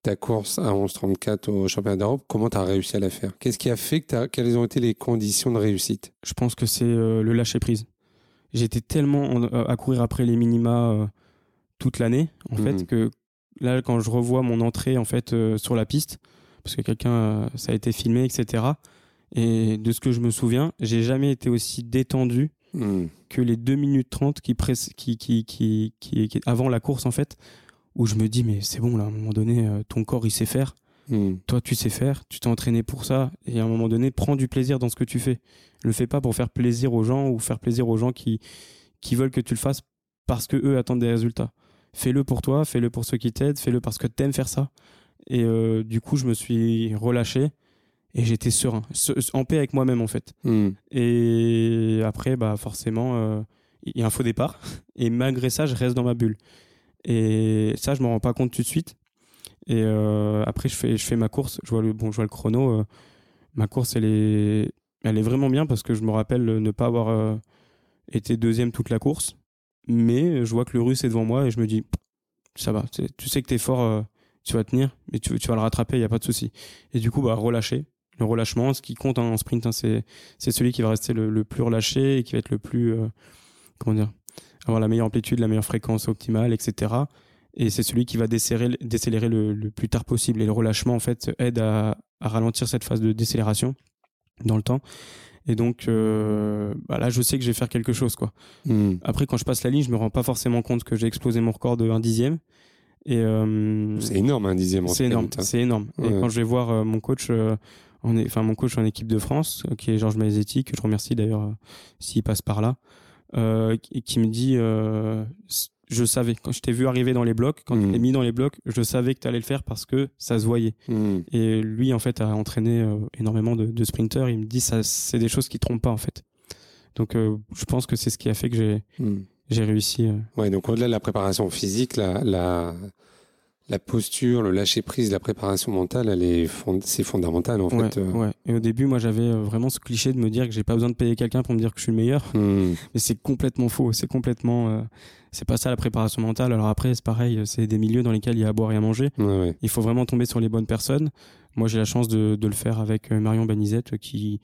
ta course à 11.34 au championnat d'Europe Comment tu as réussi à la faire? Qu'est-ce qui a fait que t'as- Quelles ont été les conditions de réussite? Je pense que c'est euh, le lâcher prise. J'étais tellement en- euh, à courir après les minima euh, toute l'année, en Mhm. fait, que là, quand je revois mon entrée en fait sur la piste, parce que quelqu'un, ça a été filmé, etc. Et de ce que je me souviens, j'ai jamais été aussi détendu Hmm. que les 2 minutes 30 qui, presse- qui, qui, qui, qui- avant la course, en fait, où je me dis, mais c'est bon, là, à un moment donné, euh, ton corps, il sait faire. Hmm. Toi, tu sais faire, tu t'es entraîné pour ça, et à un moment donné, prends du plaisir dans ce que tu fais. Le fais pas pour faire plaisir aux gens ou faire plaisir aux gens qui, qui veulent que tu le fasses parce que eux attendent des résultats. Fais-le pour toi, fais-le pour ceux qui t'aident, fais-le parce que t'aimes faire ça. Et euh, du coup, je me suis relâché et j'étais serein, se- en paix avec moi-même en fait. Hmm. Et après, bah forcément, euh, il y a un faux départ. Et malgré ça, je reste dans ma bulle. Et ça, je m'en rends pas compte tout de suite. Et euh, après, je fais, je fais ma course. Je vois le, bon, je vois le chrono. euh, ma course, elle est, elle est vraiment bien parce que je me rappelle ne pas avoir euh, été deuxième toute la course. Mais je vois que le russe est devant moi et je me dis, ça va. Tu sais- que t'es fort, tu vas tenir, mais tu, vas le rattraper, il y a pas de souci. Et du coup, bah relâcher. Le relâchement, ce qui compte hein, en sprint, hein, c'est celui qui va rester le, le plus relâché et qui va être le plus comment dire avoir la meilleure amplitude, la meilleure fréquence optimale, etc. Et c'est celui qui va décélérer, décélérer le, le plus tard possible. Et le relâchement, en fait, aide à, à ralentir cette phase de décélération dans le temps. Et donc, euh, bah là, je sais que je vais faire quelque chose, quoi. Hmm. Après, quand je passe la ligne, je me rends pas forcément compte que j'ai explosé mon record de 1 dixième. Et euh, C'est énorme, un dixième c'est énorme, hein. c'est énorme. Et quand je vais voir euh, mon coach, enfin mon coach en équipe de France, qui est Georges Maizetti, que je remercie d'ailleurs s'il passe par là, qui, qui me dit, euh, je savais quand je t'ai vu arriver dans les blocs, quand Mhm. tu t'es mis dans les blocs, je savais que tu allais le faire parce que ça se voyait. Hmm. Et lui en fait a entraîné euh, énormément de, de sprinters. Il me dit ça, c'est des choses qui trompent pas en fait. Donc euh, je pense que c'est ce qui a fait que j'ai Hmm. j'ai réussi. euh, Ouais, donc au-delà de la préparation physique, la, la, la posture, le lâcher prise, la préparation mentale, elle est fond- c'est fondamental en ouais, fait. euh. ouais. Et au début, moi, j'avais euh, vraiment ce cliché de me dire que j'ai pas besoin de payer quelqu'un pour me dire que je suis le meilleur. Hmm. Mais c'est complètement faux. C'est complètement, euh, c'est pas ça la préparation mentale. Alors après, c'est pareil. C'est des milieux dans lesquels il y a à boire et à manger. Ouais. Il faut vraiment tomber sur les bonnes personnes. Moi, j'ai la chance de, de le faire avec Marion Banizette, qui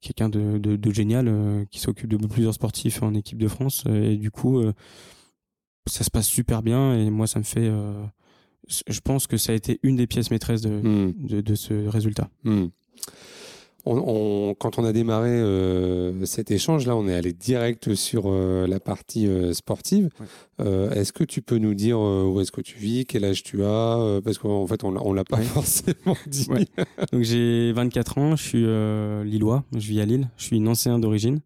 quelqu'un de, de, de génial, euh, qui s'occupe de plusieurs sportifs en équipe de France. Et du coup, euh, ça se passe super bien. Et moi, ça me fait. Je pense que ça a été une des pièces maîtresses de, Hmm. de, de ce résultat. Hmm. On, on- quand on a démarré euh, cet échange, là, on est allé direct sur euh, la partie euh, sportive. Ouais. Est-ce que tu peux nous dire où est-ce que tu vis, quel âge tu as Parce qu'en fait, on on l'a pas Ouais. forcément dit. Ouais. Donc j'ai 24 ans, je suis lillois, je vis à Lille, je suis nancéen d'origine.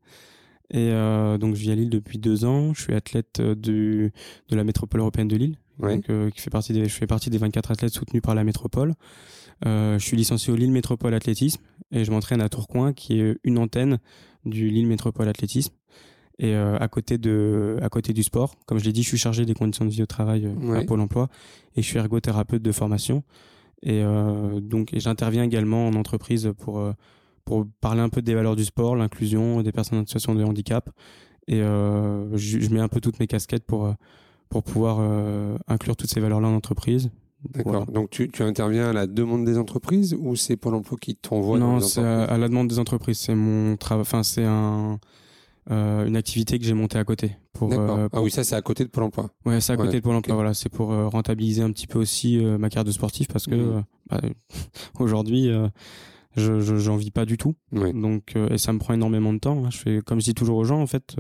Et donc je vis à Lille depuis deux ans, je suis athlète du, de la métropole européenne de Lille, Ouais. donc, euh, qui fait partie des, je fais partie des 24 athlètes soutenus par la métropole. Euh, je suis licencié au Lille Métropole Athlétisme et je m'entraîne à Tourcoing qui est une antenne du Lille Métropole Athlétisme. Et euh, à côté de, à côté du sport, comme je l'ai dit, je suis chargé des conditions de vie au travail euh, Ouais. à Pôle Emploi et je suis ergothérapeute de formation. Et euh, donc, j'interviens également en entreprise pour euh, pour parler un peu des valeurs du sport, l'inclusion des personnes en situation de handicap. Et euh, je, je mets un peu toutes mes casquettes pour euh, pour pouvoir euh, inclure toutes ces valeurs-là en entreprise. D'accord. Voilà. Donc tu, tu interviens à la demande des entreprises ou c'est Pôle Emploi qui t'envoie non, c'est à, la demande des entreprises. C'est mon travail. Enfin, c'est un euh, une activité que j'ai montée à côté pour, euh, ah oui, ça c'est à côté de Pôle Emploi. Ouais, c'est à côté Ouais, de Pôle emploi. Voilà, c'est pour euh, rentabiliser un petit peu aussi ma carte de sportif parce que euh, bah, aujourd'hui, je je- j'en vis pas du tout. Ouais. Donc et ça me prend énormément de temps. hein. Je fais comme je dis toujours aux gens en fait.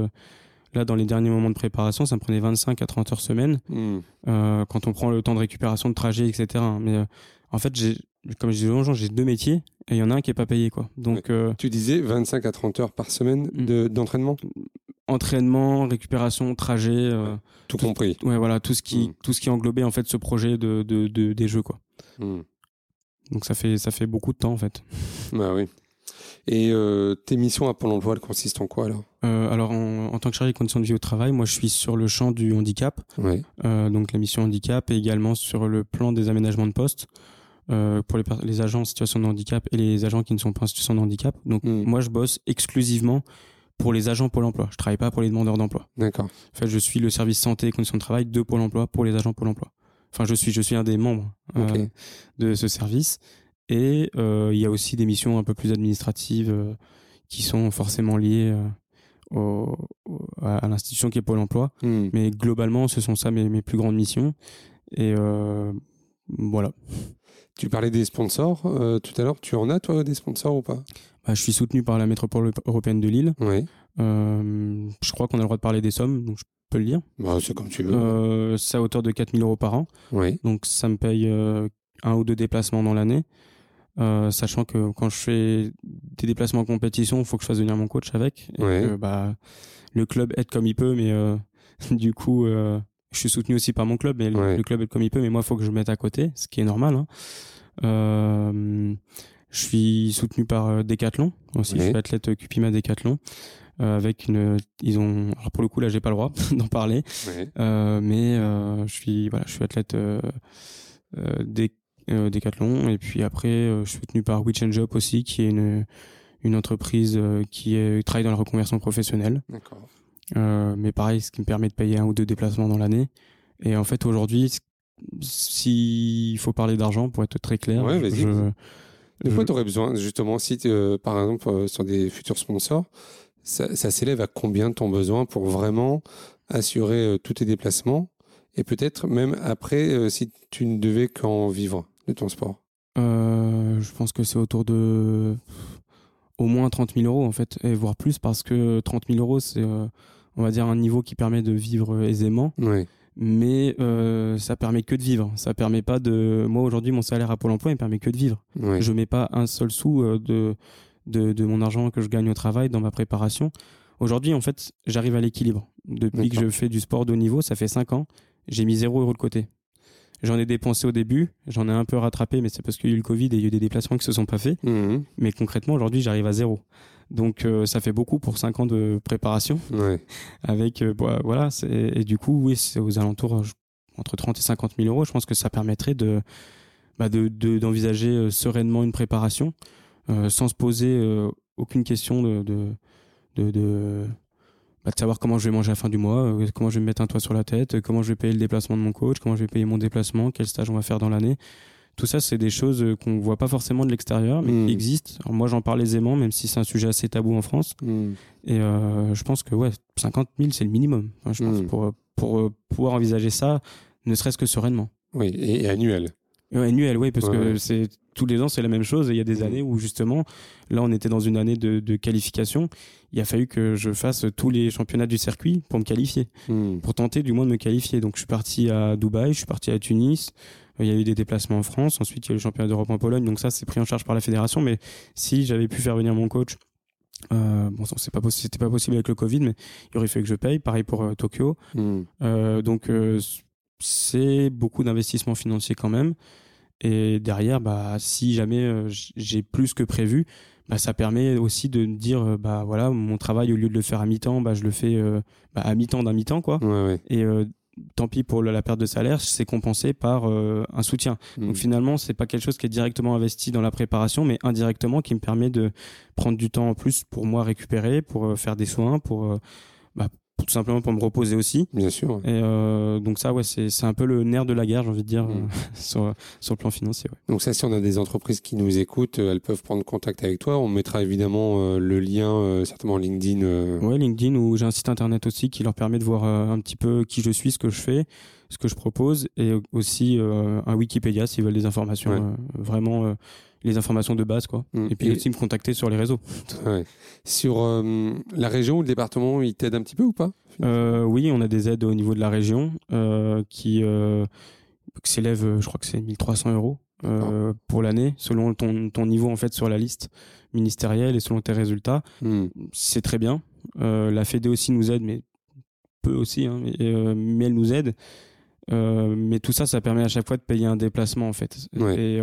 Là, dans les derniers moments de préparation, ça me prenait 25 à 30 heures semaine. Hmm. euh, quand on prend le temps de récupération de trajet, etc. Mais euh, en fait, j'ai comme je dis aux gens, j'ai deux métiers et il y en a un qui est pas payé quoi. Donc euh, Tu disais 25 à 30 heures par semaine Hmm. de- d'entraînement? Entraînement, récupération, trajet. Tout compris. ouais, voilà, tout ce qui Mm. tout ce qui englobait en fait ce projet de, de, de des jeux quoi. Hmm. Donc ça fait ça fait beaucoup de temps en fait. Bah oui. Et euh, tes missions à Pôle emploi, elles consistent en quoi alors? Euh, Alors, en, en, tant que chargé de conditions de vie au travail, moi je suis sur le champ du handicap, euh, donc la mission handicap, et également sur le plan des aménagements de poste pour les, les, agents en situation de handicap et les agents qui ne sont pas en situation de handicap. Donc, Mm. moi je bosse exclusivement pour les agents Pôle emploi. Je travaille pas pour les demandeurs d'emploi. D'accord. En fait, je suis le service santé et conditions de travail de Pôle emploi pour les agents Pôle emploi. Enfin, je suis, je suis un des membres euh, de ce service. Et euh, il y a aussi des missions un peu plus administratives euh, qui sont forcément liées euh, au, au- à, à l'institution qui est Pôle emploi. Hmm. Mais globalement, ce sont ça mes, mes plus grandes missions. Et euh, voilà. Tu parlais des sponsors euh, tout à l'heure. Tu en as toi des sponsors ou pas? Bah, je suis soutenu par la métropole européenne de Lille. Oui. Euh, je crois qu'on a le droit de parler des sommes, donc je peux le dire. Bah, c'est comme tu veux. C'est à hauteur de 4000 euros par an. Oui. Donc ça me paye un ou deux déplacements dans l'année. Euh, sachant que quand je fais des déplacements en compétition, il faut que je fasse venir mon coach avec. Et Ouais. que, bah, le club aide comme il peut, mais euh, du coup, euh, je suis soutenu aussi par mon club, mais le- Ouais. le club aide comme il peut, mais moi, il faut que je me mette à côté, ce qui est normal. Hein. Euh, je suis soutenu par euh, Decathlon aussi. Ouais. Je suis athlète Cupima Decathlon. euh, avec une, ils ont, alors pour le coup là, j'ai pas le droit d'en parler, Ouais. euh, mais euh, je suis voilà, je suis athlète euh, euh, des Decathlon et puis après euh, je suis soutenu par We Change Up aussi qui est une une entreprise euh, qui est, travaille dans la reconversion professionnelle. D'accord. Euh, mais pareil, ce qui me permet de payer un ou deux déplacements dans l'année. Et en fait aujourd'hui, s'il faut parler d'argent pour être très clair, Ouais, je-. De quoi je- tu aurais besoin justement si euh, par exemple euh, sur des futurs sponsors, ça, ça s'élève à combien ton besoin pour vraiment assurer euh, tous tes déplacements? Et peut-être même après euh, si tu ne devais qu'en vivre? De ton sport. Euh, je pense que c'est autour de au moins 30 000 euros en fait, et voire plus parce que 30 000 euros c'est euh, on va dire un niveau qui permet de vivre aisément, Oui. mais euh, ça permet que de vivre. Ça permet pas de. Moi aujourd'hui mon salaire à Pôle Emploi il permet que de vivre. Oui. Je mets pas un seul sou euh, de, de de mon argent que je gagne au travail dans ma préparation. Aujourd'hui en fait j'arrive à l'équilibre. Depuis que je fais du sport de haut niveau, ça fait 5 ans, j'ai mis 0 euros de côté. J'en ai dépensé au début, j'en ai un peu rattrapé, mais c'est parce qu'il y a eu le Covid et il y a eu des déplacements qui se sont pas faits. Mhm. Mais concrètement, aujourd'hui, j'arrive à zéro. Donc, euh, ça fait beaucoup pour 5 ans de préparation. Ouais. Avec, euh, bah, voilà, et du coup, oui, c'est aux alentours entre 30 et 50 000 euros. Je pense que ça permettrait de bah, de- de- d'envisager euh, sereinement une préparation euh, sans se poser aucune question de, de, de, bah, de savoir comment je vais manger à la fin du mois, euh, comment je vais me mettre un toit sur la tête, euh, comment je vais payer le déplacement de mon coach, comment je vais payer mon déplacement, quel stage on va faire dans l'année. Tout ça, c'est des choses euh, qu'on voit pas forcément de l'extérieur, mais Mm. qui existent. Alors moi, j'en parle aisément, même si c'est un sujet assez tabou en France. Mhm. Et je pense que ouais, 50 000, c'est le minimum. Enfin, je pense Mm. pour pour pouvoir envisager ça, ne serait-ce que sereinement. Oui. Et annuel. Annuel, oui, parce Ouais, que ouais. c'est tous les ans c'est la même chose. Et il y a des Mm. années où justement, là, on était dans une année de, de qualification. Il a fallu que je fasse tous les championnats du circuit pour me qualifier, Mhm. pour tenter du moins de me qualifier. Donc je suis parti à Dubaï, je suis parti à Tunis. Euh, Il y a eu des déplacements en France. Ensuite, il y a eu le championnat d'Europe en Pologne. Donc ça, c'est pris en charge par la fédération. Mais si j'avais pu faire venir mon coach, euh, bon, c'est pas c'était pas possible avec le Covid, mais il aurait fallu que je paye. Pareil pour euh, Tokyo. Mhm. Euh, donc c'est beaucoup d'investissement financier quand même. Et derrière, bah, si jamais euh, j'ai plus que prévu, bah, ça permet aussi de me dire, euh, bah voilà, mon travail au lieu de le faire à mi-temps, bah, je le fais euh, bah, à mi-temps d'un mi-temps quoi. Ouais, ouais. Et euh, tant pis pour la perte de salaire, c'est compensé par euh, un soutien. Mhm. Donc finalement, c'est pas quelque chose qui est directement investi dans la préparation, mais indirectement qui me permet de prendre du temps en plus pour moi récupérer, pour euh, faire des soins, pour euh, bah, pour- tout simplement pour me reposer aussi. Bien sûr. Et euh, donc ça, ouais, c'est c'est un peu le nerf de la guerre, j'ai envie de dire, Mm. euh, sur sur le plan financier. Ouais. Donc ça, si on a des entreprises qui nous écoutent, euh, elles peuvent prendre contact avec toi. On mettra évidemment euh, le lien, euh, certainement LinkedIn. Ouais, LinkedIn où j'ai un site internet aussi qui leur permet de voir un petit peu qui je suis, ce que je fais, ce que je propose, et aussi euh, un Wikipédia s'ils veulent des informations Ouais. vraiment euh, les informations de base quoi. Mm. Et puis Et- aussi me contacter sur les réseaux. Ouais. Sur euh, la région ou le département, ils t'aident un petit peu ou pas Euh, oui, on a des aides au niveau de la région euh, qui, qui s'élèvent, je crois que c'est 1300 euros euh, pour l'année, selon ton, ton niveau en fait sur la liste ministérielle et selon tes résultats. Hmm. C'est très bien. Euh, la Fédé aussi nous aide, mais peu aussi, hein, mais, euh, mais elle nous aide. Mais tout ça, ça permet à chaque fois de payer un déplacement en fait. Ouais. Et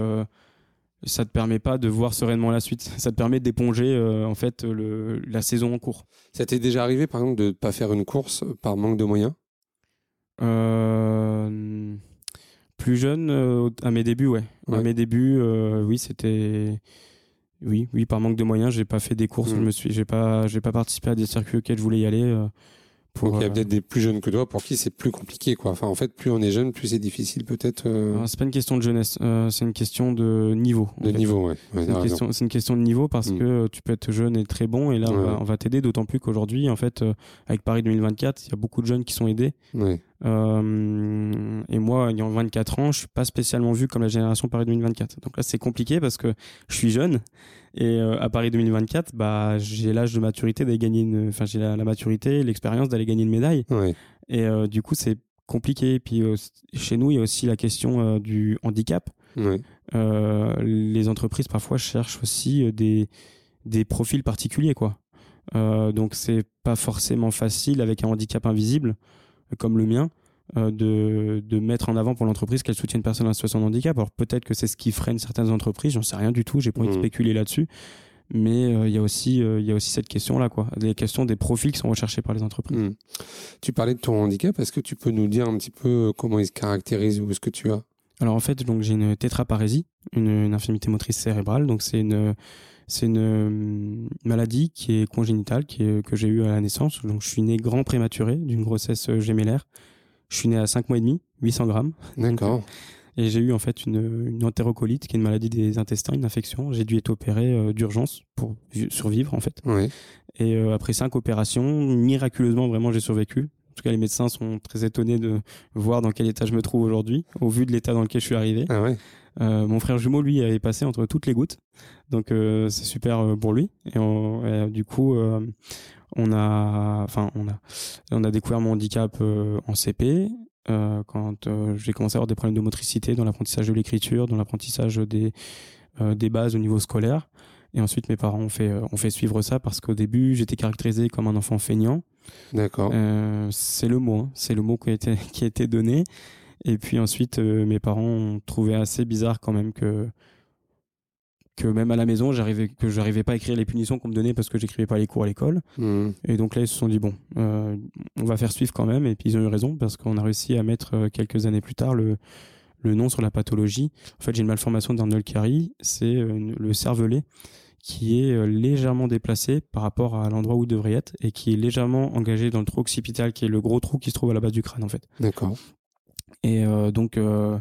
ça te permet pas de voir sereinement la suite. Ça te permet d'éponger en fait le, la saison en cours. Ça t'est déjà arrivé par exemple de pas faire une course par manque de moyens? Plus jeune, à mes débuts, ouais. À mes débuts, oui, c'était oui, oui, par manque de moyens, j'ai pas fait des courses. Je mm. me suis, j'ai pas, j'ai pas participé à des circuits auxquels je voulais y aller. Euh, pour, il y a euh, peut-être des plus jeunes que toi pour qui c'est plus compliqué, quoi. Enfin, en fait, plus on est jeune, plus c'est difficile, peut-être. Euh... C'est pas une question de jeunesse, euh, c'est une question de niveau. De niveau, ouais. c'est, une question, c'est une question de niveau parce mm. que tu peux être jeune et très bon, et là, on va, t'aider. D'autant plus qu'aujourd'hui, en fait, avec Paris 2024, il y a beaucoup de jeunes qui sont aidés. Ouais. Euh, et moi, ayant 24 ans, je suis pas spécialement vu comme la génération Paris 2024. Donc là, c'est compliqué parce que je suis jeune et euh, à Paris 2024, bah, j'ai l'âge de maturité d'aller gagner une, enfin, j'ai la, maturité, l'expérience d'aller gagner une médaille. Et euh, du coup, c'est compliqué. Et puis chez nous, il y a aussi la question du handicap. les entreprises parfois cherchent aussi des des profils particuliers, quoi. donc c'est pas forcément facile avec un handicap invisible comme le mien, euh, de, de mettre en avant pour l'entreprise qu'elle soutient une personne en situation de handicap. Alors peut-être que c'est ce qui freine certaines entreprises, j'en sais rien du tout, j'ai pas envie de mmh. spéculer là-dessus. Mais euh, il y a aussi euh, y a aussi cette question là quoi, les questions des profils qui sont recherchés par les entreprises. Mmh. Tu parlais de ton handicap, est-ce que tu peux nous dire un petit peu comment il se caractérise ou ce que tu as? Alors en fait donc j'ai une tétraparésie, une, une infirmité motrice cérébrale, donc c'est une c'est une euh, maladie qui est congénitale, qui est, que j'ai eue à la naissance. Donc, je suis né grand prématuré d'une grossesse euh, gémellaire. Je suis né à 5 mois et demi, 800 grammes. D'accord. Et j'ai eu en fait une, une entérocolite, qui est une maladie des intestins, une infection. J'ai dû être opéré euh, d'urgence pour survivre en fait. Oui. Et après cinq opérations, miraculeusement vraiment j'ai survécu. En tout cas, les médecins sont très étonnés de voir dans quel état je me trouve aujourd'hui, au vu de l'état dans lequel je suis arrivé. Ah ouais. Euh, mon frère jumeau, lui, avait passé entre toutes les gouttes, donc euh, c'est super euh, pour lui. Et, du coup, on a, enfin, on a, on a découvert mon handicap en CP. quand j'ai commencé à avoir des problèmes de motricité dans l'apprentissage de l'écriture, dans l'apprentissage des des bases au niveau scolaire. Et ensuite, mes parents ont fait, ont fait suivre ça parce qu'au début, j'étais caractérisé comme un enfant feignant. D'accord. Euh, c'est le mot, hein. c'est le mot qui a été, qui a été donné. Et puis ensuite, euh, mes parents ont trouvé assez bizarre quand même que que même à la maison, j'arrivais que j'arrivais pas à écrire les punitions qu'on me donnait parce que j'écrivais pas les cours à l'école. Mmh. Et donc là, ils se sont dit bon, euh, on va faire suivre quand même. Et puis ils ont eu raison parce qu'on a réussi à mettre euh, quelques années plus tard le le nom sur la pathologie. En fait, j'ai une malformation d'Arnold Chiari, c'est le cervelet qui est légèrement déplacé par rapport à l'endroit où il devrait être et qui est légèrement engagé dans le trou occipital qui est le gros trou qui se trouve à la base du crâne en fait. D'accord. Et euh, donc, euh,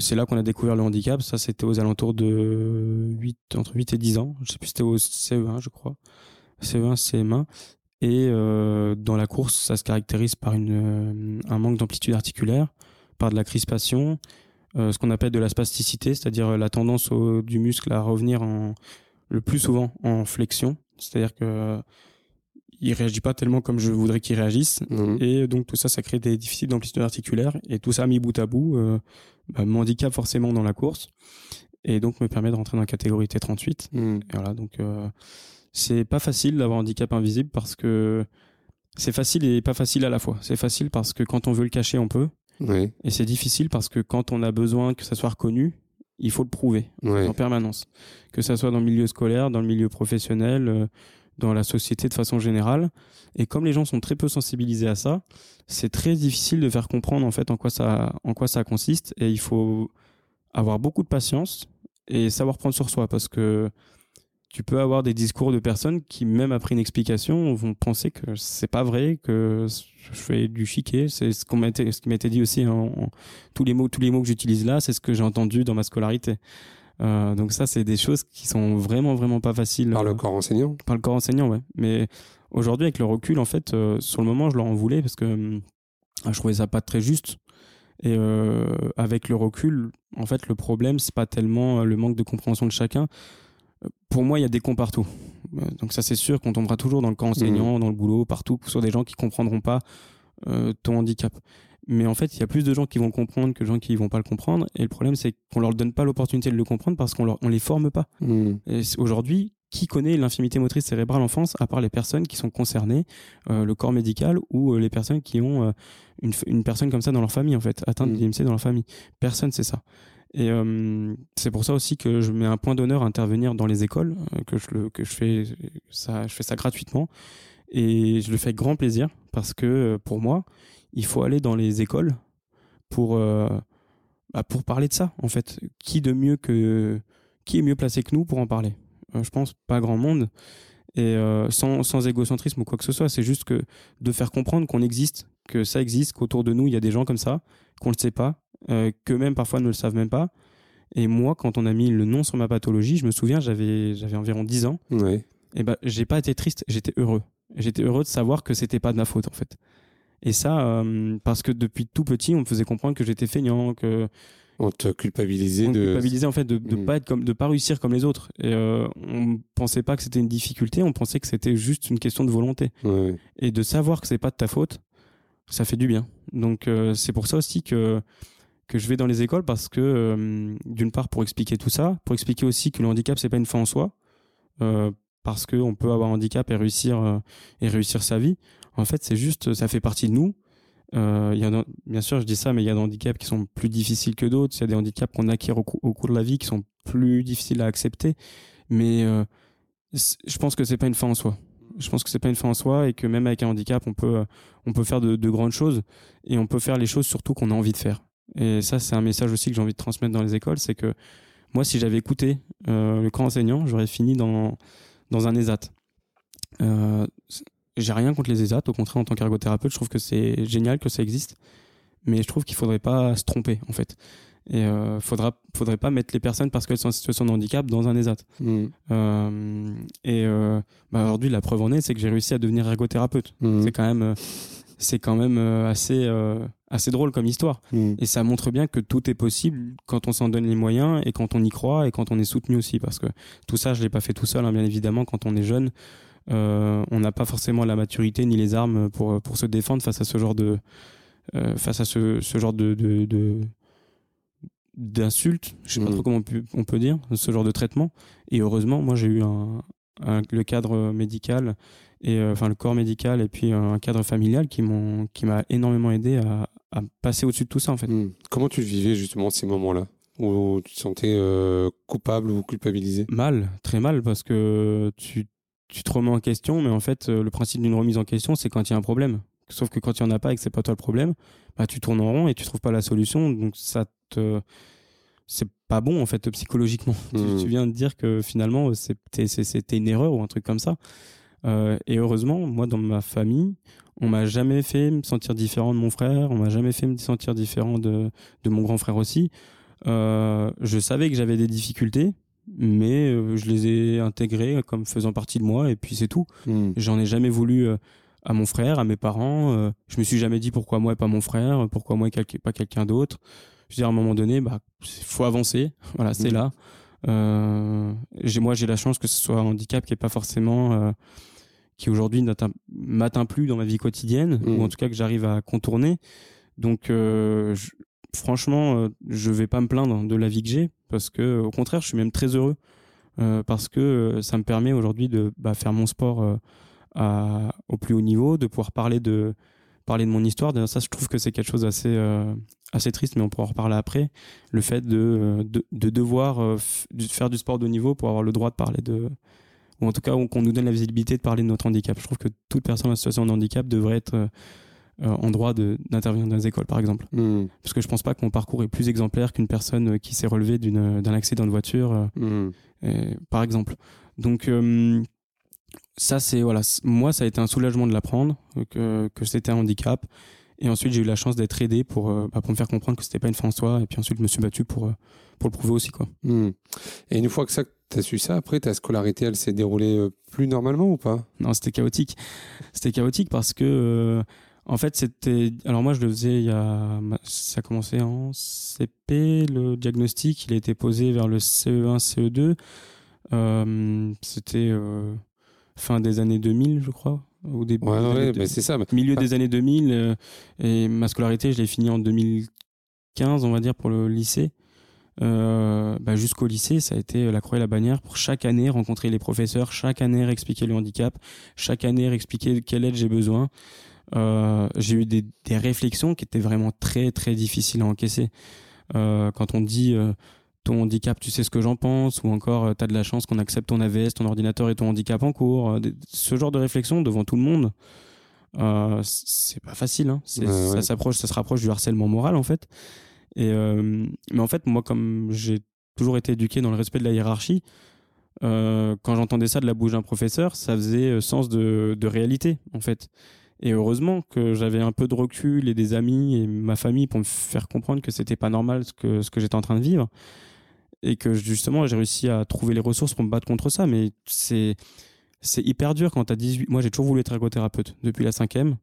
c'est là qu'on a découvert le handicap. Ça, c'était aux alentours de 8, entre 8 et 10 ans. Je sais plus, c'était au CE1, je crois. CE1, CM1. Et euh, dans la course, ça se caractérise par une, un manque d'amplitude articulaire, par de la crispation, ce qu'on appelle de la spasticité, c'est-à-dire la tendance du muscle à revenir en, le plus souvent en flexion. C'est-à-dire que il réagit pas tellement comme je voudrais qu'il réagisse. Mhm. Et donc tout ça, ça crée des déficits d'amplitude articulaire. Et tout ça mis bout à bout euh, bah, m'handicape forcément dans la course. Et donc me permet de rentrer dans la catégorie T38. Mhm. Et voilà, donc euh, c'est pas facile d'avoir un handicap invisible parce que c'est facile et pas facile à la fois. C'est facile parce que quand on veut le cacher, on peut. Oui. Et c'est difficile parce que quand on a besoin que ça soit reconnu, il faut le prouver en permanence. Que ça soit dans le milieu scolaire, dans le milieu professionnel, euh, dans la société de façon générale. Et comme les gens sont très peu sensibilisés à ça, c'est très difficile de faire comprendre en fait en quoi ça, en quoi ça consiste. Et il faut avoir beaucoup de patience et savoir prendre sur soi parce que tu peux avoir des discours de personnes qui, même après une explication, vont penser que c'est pas vrai, que je fais du chiquet. C'est ce qu'on m'était, ce qui m'était dit aussi en, tous les mots, tous les mots que j'utilise là, c'est ce que j'ai entendu dans ma scolarité. Euh, donc ça, c'est des choses qui sont vraiment, vraiment pas faciles. Par le euh, corps enseignant Par le corps enseignant, ouais. Mais aujourd'hui, avec le recul, en fait, euh, sur le moment, je leur en voulais parce que je trouvais ça pas très juste. Et avec le recul, en fait, le problème, c'est pas tellement le manque de compréhension de chacun. Pour moi, il y a des cons partout. Donc ça, c'est sûr qu'on tombera toujours dans le corps enseignant, mmh. dans le boulot, partout, sur des gens qui comprendront pas ton handicap mais en fait il y a plus de gens qui vont le comprendre que de gens qui vont pas le comprendre. Et le problème c'est qu'on leur donne pas l'opportunité de le comprendre parce qu'on leur on les forme pas. Mmh. aujourd'hui qui connaît l'infirmité motrice cérébrale en France à part les personnes qui sont concernées euh, le corps médical ou euh, les personnes qui ont euh, une, une, personne comme ça dans leur famille en fait atteinte mmh. de l'IMC dans leur famille. Personne c'est ça. Et c'est pour ça aussi que je mets un point d'honneur à intervenir dans les écoles, que je le, que je fais ça, je fais ça gratuitement et je le fais avec grand plaisir parce que euh, pour moi, il faut aller dans les écoles pour bah, pour parler de ça en fait. Qui de mieux que qui est mieux placé que nous pour en parler? Je pense pas grand monde et sans, sans égocentrisme ou quoi que ce soit. C'est juste que de faire comprendre qu'on existe, que ça existe, qu'autour de nous il y a des gens comme ça, qu'on le sait pas euh, qu'eux-mêmes parfois ne le savent même pas. Et moi, quand on a mis le nom sur ma pathologie, je me souviens, j'avais j'avais environ 10 ans. Ouais. Et ben, j'ai pas été triste, j'étais heureux. J'étais heureux de savoir que c'était pas de ma faute en fait. Et ça, euh, parce que depuis tout petit, on me faisait comprendre que j'étais feignant, que on te culpabilisait on de culpabilisait en fait de, de Mm. pas être comme de pas réussir comme les autres. Et euh, on pensait pas que c'était une difficulté, on pensait que c'était juste une question de volonté. Ouais. Et de savoir que c'est pas de ta faute, ça fait du bien. Donc euh, c'est pour ça aussi que que je vais dans les écoles parce que euh, d'une part pour expliquer tout ça, pour expliquer aussi que le handicap c'est pas une fin en soi, euh, parce que on peut avoir un handicap et réussir euh, et réussir sa vie. En fait, c'est juste ça fait partie de nous. Euh, bien sûr, je dis ça, mais il y a des handicaps qui sont plus difficiles que d'autres. Il y a des handicaps qu'on acquiert au, cou- au cours de la vie qui sont plus difficiles à accepter. Mais euh, je pense que c'est pas une fin en soi. Je pense que c'est pas une fin en soi et que même avec un handicap, on peut on peut faire de, de grandes choses et on peut faire les choses surtout qu'on a envie de faire. Et ça, c'est un message aussi que j'ai envie de transmettre dans les écoles, c'est que moi, si j'avais écouté le camp enseignant, j'aurais fini dans dans un ESAT. Euh, j'ai rien contre les ESAT, au contraire, en tant qu'ergothérapeute, je trouve que c'est génial que ça existe, mais je trouve qu'il faudrait pas se tromper en fait. Et euh, faudra faudrait pas mettre les personnes parce qu'elles sont en situation de handicap dans un ESAT. Mm. Euh, et euh, bah aujourd'hui, la preuve en est, c'est que j'ai réussi à devenir ergothérapeute. Mm. C'est quand même, c'est quand même euh, assez, euh, assez drôle comme histoire. Mm. Et ça montre bien que tout est possible quand on s'en donne les moyens et quand on y croit et quand on est soutenu aussi. Parce que tout ça, je l'ai pas fait tout seul, hein, bien évidemment. Quand on est jeune, euh, on n'a pas forcément la maturité ni les armes pour pour se défendre face à ce genre de, euh, face à ce, ce genre de, de, de d'insultes, je sais pas Mhm. trop comment on peut, on peut dire, ce genre de traitement. Et heureusement, moi j'ai eu un, un- le cadre médical et euh, enfin le corps médical et puis un cadre familial qui m'ont qui m'a énormément aidé à, à passer au-dessus de tout ça en fait. Mm. Comment tu vivais justement ces moments-là? Où tu te sentais euh, coupable ou culpabilisé? Mal, très mal parce que tu tu te remets en question, mais en fait euh, le principe d'une remise en question c'est quand il y a un problème. Sauf que quand il y en a pas et que c'est pas toi le problème, bah tu tournes en rond et tu trouves pas la solution, donc ça te c'est pas bon en fait psychologiquement. Tu-. Tu, viens de dire que finalement c'était une erreur ou un truc comme ça. Euh, et heureusement, moi dans ma famille, on m'a jamais fait me sentir différent de mon frère, on m'a jamais fait me sentir différent de de mon grand frère aussi. Euh, je savais que j'avais des difficultés, mais euh, je les ai intégrées comme faisant partie de moi et puis c'est tout. Mm. J'en ai jamais voulu à mon frère, à mes parents. je me suis jamais dit pourquoi moi et pas mon frère, pourquoi moi et quel- pas quelqu'un d'autre. Je veux dire, à un moment donné, bah, faut avancer. Voilà, c'est Mhm. là. Euh, moi, j'ai la chance que ce soit un handicap qui est pas forcément, euh, qui aujourd'hui m'atteint plus dans ma vie quotidienne, ou en tout cas que j'arrive à contourner. Donc, euh, je- franchement, euh, je vais pas me plaindre de la vie que j'ai, parce que au contraire, je suis même très heureux, euh, parce que ça me permet aujourd'hui de bah, faire mon sport à, au plus haut niveau, de pouvoir parler de parler de mon histoire. D'ailleurs, ça, je trouve que c'est quelque chose d'assez assez triste, mais on pourra en reparler après. Le fait de euh, de, de devoir euh, faire du sport de haut niveau pour avoir le droit de parler de ou en tout cas qu'on nous donne la visibilité de parler de notre handicap. Je trouve que toute personne en situation de handicap devrait être euh, en droit d'intervenir dans les écoles, par exemple. Mm. Parce que je pense pas que mon parcours est plus exemplaire qu'une personne qui s'est relevée d'un accident de voiture, euh, Mm. euh, par exemple. Donc euh, ça c'est voilà, moi ça a été un soulagement de l'apprendre que que c'était un handicap. Et ensuite j'ai eu la chance d'être aidé pour euh, bah, pour me faire comprendre que c'était pas une fin en soi. Et puis ensuite je me suis battu pour euh, pour le prouver aussi quoi. Mm. Et une fois que ça, t'as su ça, après ta scolarité, elle s'est déroulée euh, plus normalement ou pas? Non, c'était chaotique. C'était chaotique parce que, en fait, c'était. Alors moi, je le faisais il y a. Ça a commencé en CP. Le diagnostic, il a été posé vers le E CE1, CE2. Euh, c'était fin des années 2000, je crois, au début. Ouais, des ouais, années bah, c'est ça. milieu Ah. des années 2000 euh, et ma scolarité je l'ai finie en 2015 on va dire pour le lycée euh, bah, jusqu'au lycée ça a été la croix et la bannière pour chaque année rencontrer les professeurs chaque année réexpliquer le handicap chaque année réexpliquer quelle aide j'ai besoin euh, j'ai eu des, des réflexions qui étaient vraiment très très difficiles à encaisser quand on dit ton handicap, tu sais ce que j'en pense, ou encore tu as de la chance qu'on accepte ton AVS, ton ordinateur et ton handicap en cours. ce genre de réflexion devant tout le monde, c'est pas facile. Hein. Ça s'approche, ça se rapproche du harcèlement moral en fait. Et mais en fait, moi, comme j'ai toujours été éduqué dans le respect de la hiérarchie, euh, quand j'entendais ça de la bouche d'un professeur, ça faisait euh, sens de, de, réalité, en fait. Et heureusement que j'avais un peu de recul et des amis et ma famille pour me faire comprendre que c'était pas normal ce que, ce que j'étais en train de vivre. Et que justement, j'ai réussi à trouver les ressources pour me battre contre ça. Mais c'est, c'est hyper dur quand t'as 18. Moi, j'ai toujours voulu être ergothérapeute depuis la cinquième.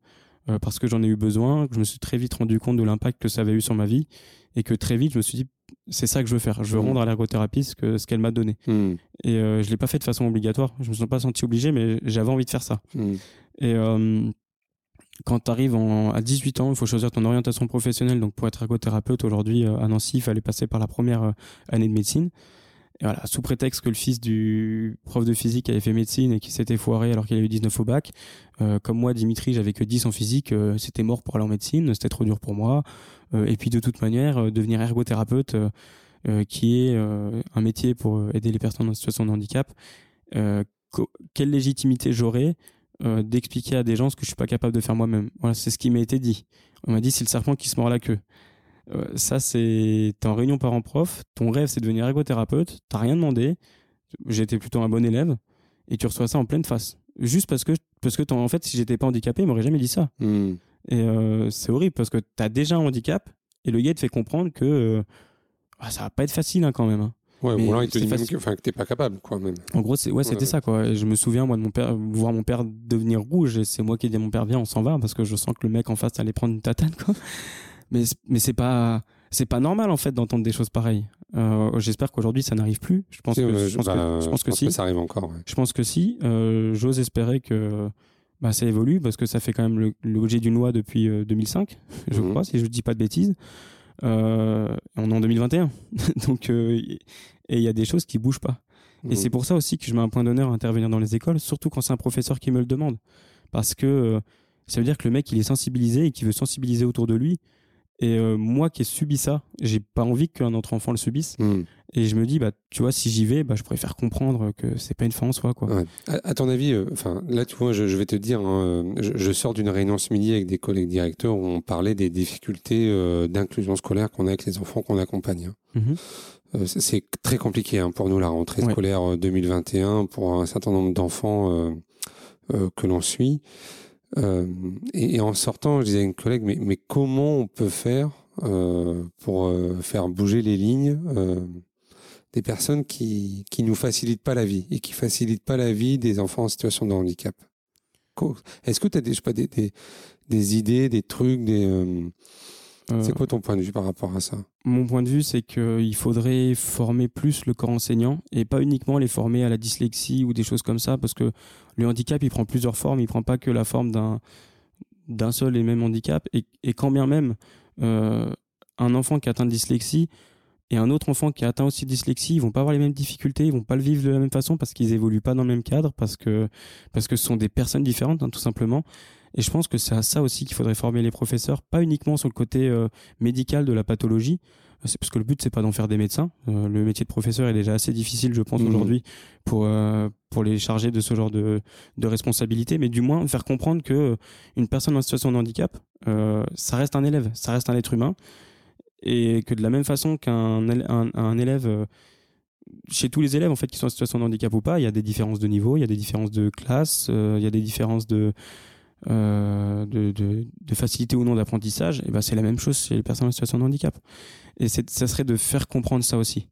Euh, parce que j'en ai eu besoin, que je me suis très vite rendu compte de l'impact que ça avait eu sur ma vie et que très vite je me suis dit c'est ça que je veux faire, je veux mm. rendre à l'ergothérapie ce que ce qu'elle m'a donné. Mm. Et euh, je l'ai pas fait de façon obligatoire, je me suis pas senti obligé mais j'avais envie de faire ça. Mm. Et euh, quand tu arrives à 18 ans, il faut choisir ton orientation professionnelle. Donc pour être ergothérapeute aujourd'hui euh, à Nancy, il fallait passer par la première euh, année de médecine. Et voilà, sous prétexte que le fils du prof de physique avait fait médecine et qui s'était foiré alors qu'il a eu 19 au bac, euh, comme moi, Dimitri, j'avais que 10 en physique, c'était mort pour aller en médecine, c'était trop dur pour moi. Et puis de toute manière, devenir ergothérapeute, qui est un métier pour aider les personnes en situation de handicap, quelle légitimité j'aurais d'expliquer à des gens ce que je suis pas capable de faire moi-même. Voilà, c'est ce qui m'a été dit. On m'a dit c'est le serpent qui se mord la queue. Euh, ça, c'est t'es en réunion parents-prof, ton rêve c'est de devenir ergothérapeute, t'as rien demandé, j'étais plutôt un bon élève, et tu reçois ça en pleine face. Juste parce que, parce que en fait, si j'étais pas handicapé, il m'aurait jamais dit ça. Hmm. Et euh, c'est horrible parce que t'as déjà un handicap, et le gars te fait comprendre que euh, ah, ça va pas être facile hein, quand même. Hein. Ouais, ou alors il te dit même que, t'es pas capable, quoi, même. En gros, c'est, ouais, c'était ça, quoi. Et je me souviens, moi, de mon père, voir mon père devenir rouge, et c'est moi qui ai dit à mon père, viens, on s'en va, parce que je sens que le mec en face allait prendre une tatane, quoi mais mais c'est pas c'est pas normal en fait d'entendre des choses pareilles. Euh, J'espère qu'aujourd'hui ça n'arrive plus. Je pense, que, je, pense que, je pense que, si. ça arrive encore. Ouais. Je pense que si. Euh, J'ose espérer que bah, ça évolue parce que ça fait quand même l'objet d'une loi depuis 2005, euh, je mhm. crois, si je dis pas de bêtises. Euh, on est en 2021, donc euh, et il y a des choses qui bougent pas. Et mhm. c'est pour ça aussi que je mets un point d'honneur à intervenir dans les écoles, surtout quand c'est un professeur qui me le demande, parce que ça veut dire que le mec il est sensibilisé et qui veut sensibiliser autour de lui et euh, moi qui ai subi ça, j'ai pas envie qu'un autre enfant le subisse. Hmm. Et je me dis, bah, tu vois, si j'y vais, bah, je pourrais faire comprendre que c'est pas une fin en soi, quoi. À, ton avis, euh, là, tu vois, je, vais te dire, hein, je, je, sors d'une réunion ce midi avec des collègues directeurs où on parlait des difficultés euh, d'inclusion scolaire qu'on a avec les enfants qu'on accompagne. Hein. Mhm. c'est très compliqué hein, pour nous la rentrée scolaire 2021 pour un certain nombre d'enfants que l'on suit. Euh, et, en sortant, je disais à une collègue, mais, comment on peut faire euh, pour euh, faire bouger les lignes euh, des personnes qui qui nous facilitent pas la vie et qui facilitent pas la vie des enfants en situation de handicap? Est-ce que tu as des, je sais pas, des, des, des, idées, des trucs, des c'est quoi ton point de vue par rapport à ça Mon point de vue, c'est qu'il faudrait former plus le corps enseignant et pas uniquement les former à la dyslexie ou des choses comme ça, parce que le handicap, il prend plusieurs formes, il prend pas que la forme d'un d'un seul et même handicap. Et, et quand bien même euh, un enfant qui atteint de dyslexie et un autre enfant qui atteint aussi de dyslexie, ils vont pas avoir les mêmes difficultés, ils vont pas le vivre de la même façon parce qu'ils évoluent pas dans le même cadre, parce que parce que ce sont des personnes différentes, hein, tout simplement. Et je pense que c'est à ça aussi qu'il faudrait former les professeurs, pas uniquement sur le côté euh, médical de la pathologie, c'est parce que le but c'est pas d'en faire des médecins. Euh, le métier de professeur est déjà assez difficile, je pense, mmh. aujourd'hui pour euh, pour les charger de ce genre de de responsabilité, mais du moins faire comprendre que une personne en situation de handicap, ça reste un élève, ça reste un être humain, et que de la même façon qu'un un, un élève chez tous les élèves en fait qui sont en situation de handicap ou pas, il y a des différences de niveau, il y a des différences de classe, il y a des différences de euh, de, de, de, facilité ou non d'apprentissage, et ben c'est la même chose chez les personnes en situation de handicap. Et ça serait de faire comprendre ça aussi.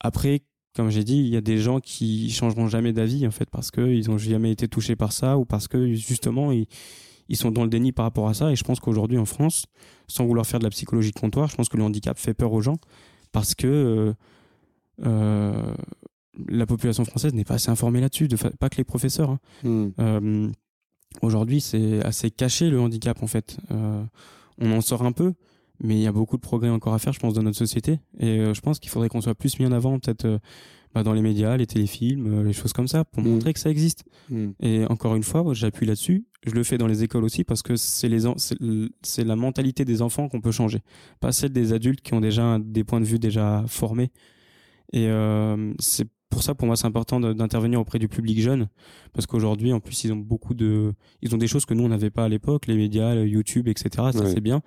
Après, comme j'ai dit, il y a des gens qui changeront jamais d'avis en fait parce qu'ils ont jamais été touchés par ça ou parce que justement ils, ils sont dans le déni par rapport à ça. Et je pense qu'aujourd'hui en France, sans vouloir faire de la psychologie de comptoir, je pense que le handicap fait peur aux gens parce que euh, euh la population française n'est pas assez informée là-dessus, de pas que les professeurs. Hein. Hmm. Aujourd'hui, c'est assez caché le handicap en fait. Euh, on en sort un peu, mais il y a beaucoup de progrès encore à faire, je pense, dans notre société. Et euh, je pense qu'il faudrait qu'on soit plus mis en avant, peut-être euh, bah, dans les médias, les téléfilms, les choses comme ça, pour Mm. montrer que ça existe. Mm. Et encore une fois, j'appuie là-dessus. Je le fais dans les écoles aussi parce que c'est les c'est la mentalité des enfants qu'on peut changer, pas celle des adultes qui ont déjà des points de vue déjà formés. Et c'est pour ça, pour moi, c'est important d'intervenir auprès du public jeune parce qu'aujourd'hui, en plus, ils ont beaucoup de, ils ont des choses que nous on n'avait pas à l'époque, les médias, le YouTube, etc. Ça Ouais. c'est bien.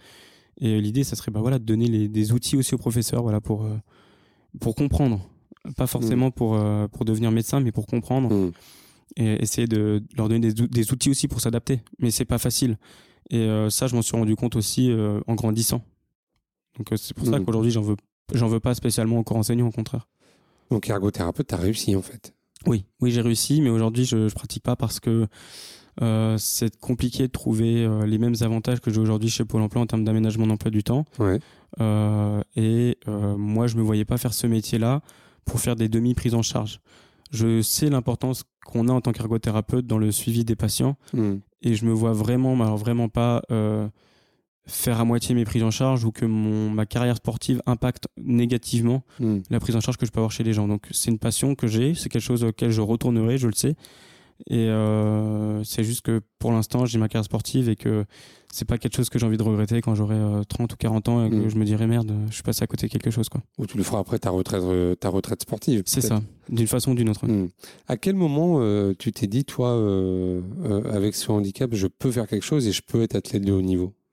Et l'idée, ça serait bah voilà de donner les, des outils aussi aux professeurs, voilà pour euh, pour comprendre, pas forcément pour euh, pour devenir médecin, mais pour comprendre Mm. et essayer de leur donner des, des outils aussi pour s'adapter. Mais c'est pas facile. Et euh, ça, je m'en suis rendu compte aussi en grandissant. Donc c'est pour ça Mhm. qu'aujourd'hui, j'en veux, j'en veux pas spécialement corps enseignant, au contraire. Donc ergothérapeute, t'as réussi en fait. Oui, oui, j'ai réussi, mais aujourd'hui, je, je pratique pas parce que euh, c'est compliqué de trouver euh, les mêmes avantages que j'ai aujourd'hui chez Pôle Emploi en termes d'aménagement d'emploi du temps. Ouais. Euh, et moi, je me voyais pas faire ce métier-là pour faire des demi-prises en charge. Je sais l'importance qu'on a en tant qu'ergothérapeute dans le suivi des patients Mm. et je me vois vraiment, alors vraiment pas faire à moitié mes prises en charge ou que mon ma carrière sportive impacte négativement Mm. la prise en charge que je peux avoir chez les gens. Donc c'est une passion que j'ai, c'est quelque chose auquel je retournerai, je le sais. Et euh, c'est juste que pour l'instant j'ai ma carrière sportive et que c'est pas quelque chose que j'ai envie de regretter quand j'aurai euh, 30 ou 40 ans et que Mm. je me dirai merde, je suis passé à côté de quelque chose quoi. Ou tu le feras après ta retraite, euh, ta retraite sportive. C'est ça, d'une façon ou d'une autre. Mm. À quel moment euh, tu t'es dit, toi, euh, euh, avec ce handicap, je peux faire quelque chose et je peux être athlète de haut niveau? Euh,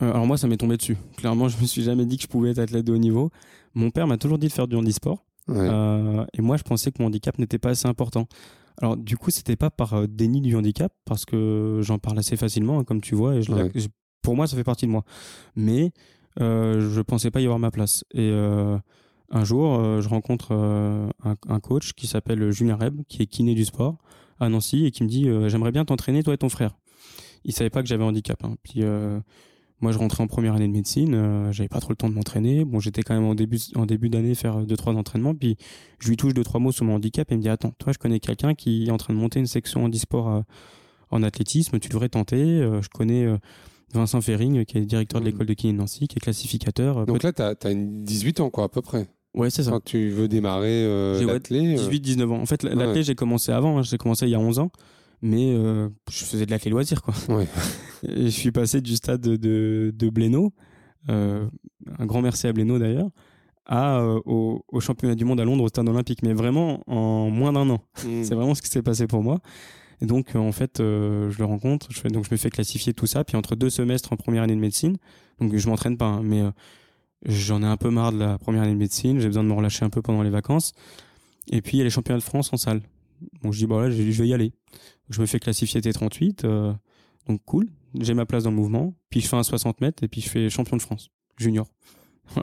alors moi, ça m'est tombé dessus. Clairement, je me suis jamais dit que je pouvais être athlète de haut niveau. Mon père m'a toujours dit de faire du handisport. Ouais. Euh, et moi, je pensais que mon handicap n'était pas assez important. Alors, du coup, c'était pas par euh, déni du handicap, parce que j'en parle assez facilement, hein, comme tu vois, et je, Ouais. pour moi, ça fait partie de moi. Mais euh, je pensais pas y avoir ma place. Et euh, un jour, euh, je rencontre euh, un, un coach qui s'appelle Julien Reb, qui est kiné du sport à Nancy, et qui me dit euh, J'aimerais bien t'entraîner, toi et ton frère. Il savait pas que j'avais handicap. Hein. Puis euh, moi, je rentrais en première année de médecine, euh, j'avais pas trop le temps de m'entraîner. Bon, j'étais quand même en début en début d'année faire deux trois entraînements, puis je lui touche deux trois mots sur mon handicap et il me dit attends, toi, je connais quelqu'un qui est en train de monter une section handisport euh, en athlétisme, tu devrais tenter. Euh, je connais euh, Vincent Ferring, qui est directeur de Mhm. l'école de kiné Nancy, qui est classificateur. Euh, Donc là, t'as as 18 ans, quoi, à peu près. ouais, c'est ça. Quand tu veux démarrer euh, l'athlé, euh, 18-19 ans. En fait, Ouais. l'athlé, j'ai commencé avant. hein. J'ai commencé il y a 11 ans. Mais euh, je faisais de l'athlé loisir, quoi. Ouais. Je suis passé du stade de, de, de Blénaud, euh, un grand merci à Blénaud d'ailleurs, à, euh, au, au championnat du monde à Londres au stade olympique. Mais vraiment en moins d'un an. Mm. C'est vraiment ce qui s'est passé pour moi. Et donc, euh, en fait, je le rencontre, je fais, donc je me fais classifier tout ça. Puis entre deux semestres en première année de médecine, donc je m'entraîne pas, hein, mais j'en ai un peu marre de la première année de médecine. J'ai besoin de me relâcher un peu pendant les vacances. Et puis il y a les championnats de France en salle. Bon, je dis bah là, je je vais y aller. Je me fais classifier T38, euh, donc cool. J'ai ma place dans le mouvement. Puis je fais un 60 mètres et puis je fais champion de France junior.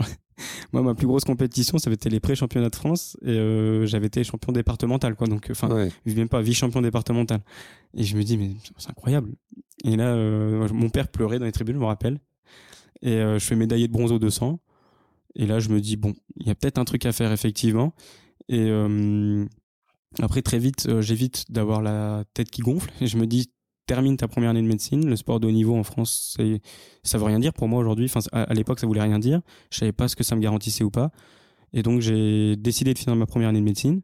Moi, ma plus grosse compétition, ça avait été les pré-championnats de France et euh, j'avais été champion départemental, quoi. Donc, enfin, Ouais. même pas vice-champion départemental. Et je me dis, mais c'est incroyable. Et là, euh, mon père pleurait dans les tribunes, je me rappelle. Et euh, je fais médaillé de bronze au 200. Et là, je me dis, bon, il y a peut-être un truc à faire, effectivement. Et après, très vite, euh, j'évite d'avoir la tête qui gonfle. Et je me dis, termine ta première année de médecine. Le sport de haut niveau en France, c'est, ça veut rien dire pour moi aujourd'hui. Enfin, à, à l'époque, ça voulait rien dire. Je savais pas ce que ça me garantissait ou pas. Et donc, j'ai décidé de finir ma première année de médecine,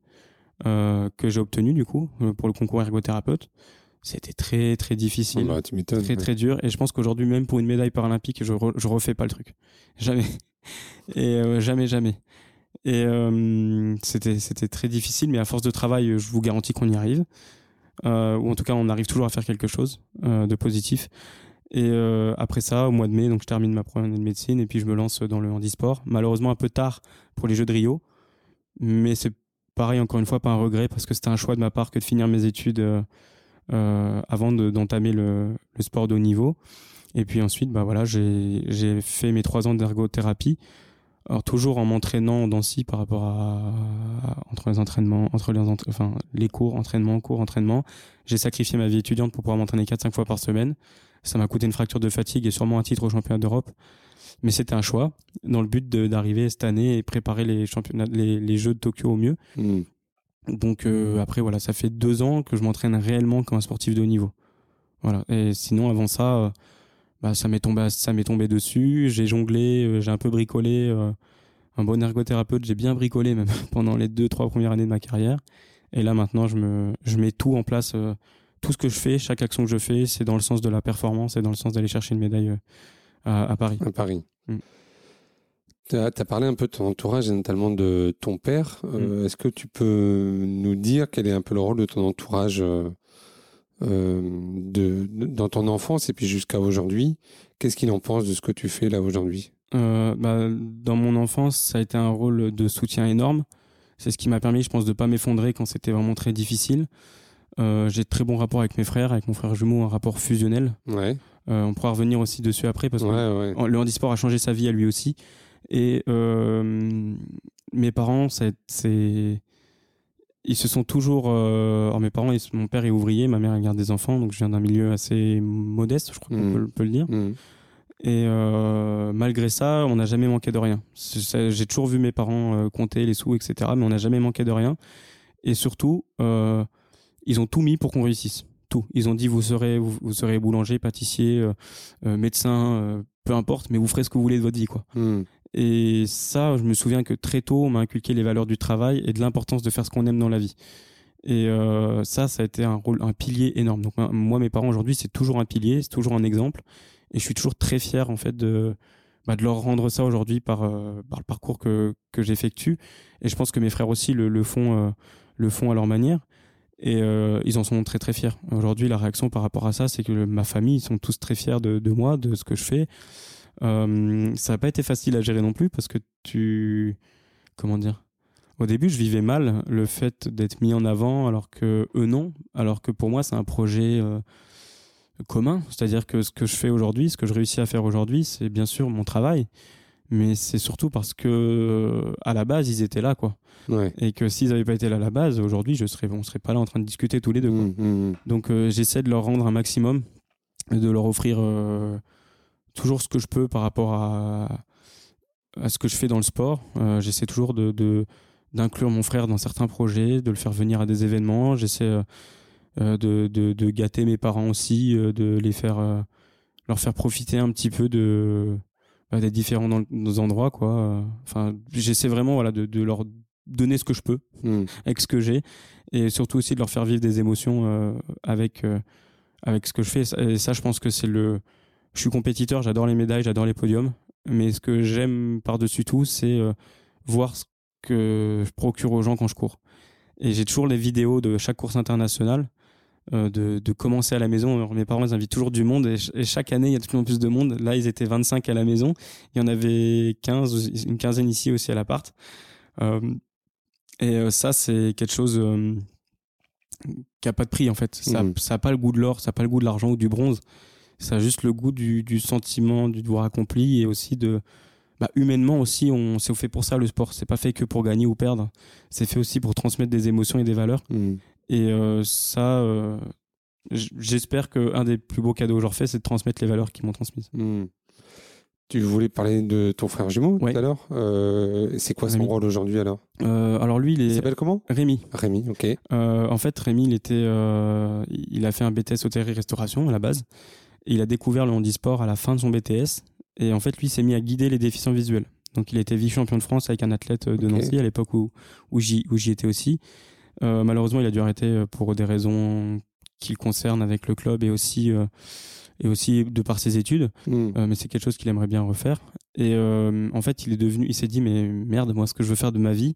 euh, que j'ai obtenue, du coup, euh, pour le concours ergothérapeute. C'était très, très difficile. Bah, tu m'étonnes. très, très dur. Et je pense qu'aujourd'hui, même pour une médaille paralympique, je, re- je refais pas le truc. Jamais. Et euh, jamais, jamais. Et euh, c'était, très difficile, mais à force de travail, je vous garantis qu'on y arrive. Euh, ou en tout cas, on arrive toujours à faire quelque chose euh, de positif. Et après ça, au mois de mai, donc je termine ma première année de médecine et puis je me lance dans le handisport. Malheureusement un peu tard pour les Jeux de Rio, mais c'est pareil encore une fois pas un regret parce que c'était un choix de ma part que de finir mes études avant de- d'entamer le, sport de haut niveau. Et puis ensuite, bah voilà, j'ai fait mes trois ans d'ergothérapie. Alors toujours en m'entraînant en Dancy par rapport à, à- entre les entraînements, entre les entra- enfin les cours, entraînement, cours, entraînement. J'ai sacrifié ma vie étudiante pour pouvoir m'entraîner 4-5 fois par semaine. Ça m'a coûté une fracture de fatigue et sûrement un titre au championnat d'Europe. Mais c'était un choix dans le but d'arriver cette année et préparer les championnats, les, les Jeux de Tokyo au mieux. Mm. Donc euh, après voilà, ça fait deux ans que je m'entraîne réellement comme un sportif de haut niveau. Voilà. Et sinon avant ça, euh, bah ça m'est tombé, ça m'est tombé dessus. J'ai jonglé, euh, j'ai un peu bricolé euh, un bon ergothérapeute. J'ai bien bricolé même pendant les deux, trois premières années de ma carrière. Et là, maintenant, je, me, je mets tout en place. Euh, tout ce que je fais, chaque action que je fais, c'est dans le sens de la performance et dans le sens d'aller chercher une médaille à, Paris. À Paris. Mm. Tu as, parlé un peu de ton entourage et notamment de ton père. Euh, mm. Est-ce que tu peux nous dire quel est un peu le rôle de ton entourage de, dans ton enfance et puis jusqu'à aujourd'hui Qu'est-ce qu'il en pense de ce que tu fais là aujourd'hui? Bah, Dans mon enfance, ça a été un rôle de soutien énorme. C'est ce qui m'a permis, je pense, de pas m'effondrer quand c'était vraiment très difficile. Euh, j'ai de très bons rapports avec mes frères, avec mon frère jumeau, un rapport fusionnel. Ouais. Euh, on pourra revenir aussi dessus après parce que le handisport a changé sa vie à lui aussi. Et euh, mes parents, c'est, ils se sont toujours. alors mes parents, mon père est ouvrier, ma mère garde des enfants, donc je viens d'un milieu assez modeste, je crois qu'on mmh. peut, le dire. Mmh. Et euh, malgré ça, on n'a jamais manqué de rien. J'ai toujours vu mes parents euh, compter les sous, etc. Mais on n'a jamais manqué de rien. Et surtout, euh, ils ont tout mis pour qu'on réussisse. Tout. Ils ont dit vous serez, vous, serez boulanger, pâtissier, médecin, peu importe, mais vous ferez ce que vous voulez de votre vie, quoi. Hmm. Et ça, je me souviens que très tôt, on m'a inculqué les valeurs du travail et de l'importance de faire ce qu'on aime dans la vie. Et ça, ça a été un rôle, un pilier énorme. Donc moi, mes parents aujourd'hui, c'est toujours un pilier, c'est toujours un exemple. Et je suis toujours très fier en fait de, bah, leur rendre ça aujourd'hui par, euh, par le parcours que, que j'effectue. Et je pense que mes frères aussi le, font, euh, le font à leur manière. Et euh, ils en sont très très fiers. Aujourd'hui, la réaction par rapport à ça, c'est que ma famille, ils sont tous très fiers de moi, de ce que je fais. Euh, ça n'a pas été facile à gérer non plus parce que tu. Comment dire Au début, je vivais mal le fait d'être mis en avant alors que eux non. Alors que pour moi, c'est un projet commun. C'est-à-dire que ce que je fais aujourd'hui, ce que je réussis à faire aujourd'hui, c'est bien sûr mon travail, mais c'est surtout parce que euh, à la base ils étaient là, quoi. Et que s'ils n'avaient pas été là à la base, aujourd'hui, je serais, on serait pas là en train de discuter tous les deux. Mmh, mmh, mmh. Donc euh, j'essaie de leur rendre un maximum, de leur offrir euh, toujours ce que je peux par rapport à, à ce que je fais dans le sport. j'essaie toujours de d'inclure mon frère dans certains projets, de le faire venir à des événements. J'essaie euh, de, de, de, gâter mes parents aussi, euh, de les faire, euh, leur faire profiter un petit peu de bah, des différents dans, endroits quoi. Enfin, j'essaie vraiment voilà de, de, leur donner ce que je peux hmm. avec ce que j'ai et surtout aussi de leur faire vivre des émotions avec avec ce que je fais. Et ça, je pense que c'est le. Je suis compétiteur, j'adore les médailles, j'adore les podiums, mais ce que j'aime par-dessus tout, c'est voir ce que je procure aux gens quand je cours. Et j'ai toujours les vidéos de chaque course internationale euh, de, de, commencer à la maison. mes parents ils invitent toujours du monde et, chaque année il y a de plus en plus de monde. Là ils étaient 25 à la maison, il y en avait 15, une quinzaine ici aussi à l'appart. Euh, et euh, ça c'est quelque chose euh, qui a pas de prix en fait. Ça, mmh. ça a pas le goût de l'or, ça a pas le goût de l'argent ou du bronze. Ça a juste le goût du, du sentiment du devoir accompli et aussi de bah, humainement aussi, on c'est fait pour ça le sport. C'est pas fait que pour gagner ou perdre. C'est fait aussi pour transmettre des émotions et des valeurs. Mmh. Et euh, ça, euh, j'espère qu'un des plus beaux cadeaux que je leur fais, c'est de transmettre les valeurs qu'ils m'ont transmises. Hmm. Tu voulais parler de ton frère jumeau tout à l'heure. Euh, c'est quoi son rôle aujourd'hui alors? Alors lui, il, s'appelle comment? Rémi. Rémi, ok. en fait, Rémi, il était, il a fait un BTS hôtellerie-restauration à la base. Il a découvert le handisport à la fin de son BTS. Et en fait, lui, s'est mis à guider les déficients visuels. Donc, il a été vice-champion de France avec un athlète de Nancy à l'époque où, où j'y étais aussi. Euh, malheureusement, il a dû arrêter euh, pour des raisons qui le concernent avec le club et aussi euh, et aussi de par ses études. Hmm. mais c'est quelque chose qu'il aimerait bien refaire. Et en fait, il est devenu, il s'est dit mais merde, moi, ce que je veux faire de ma vie,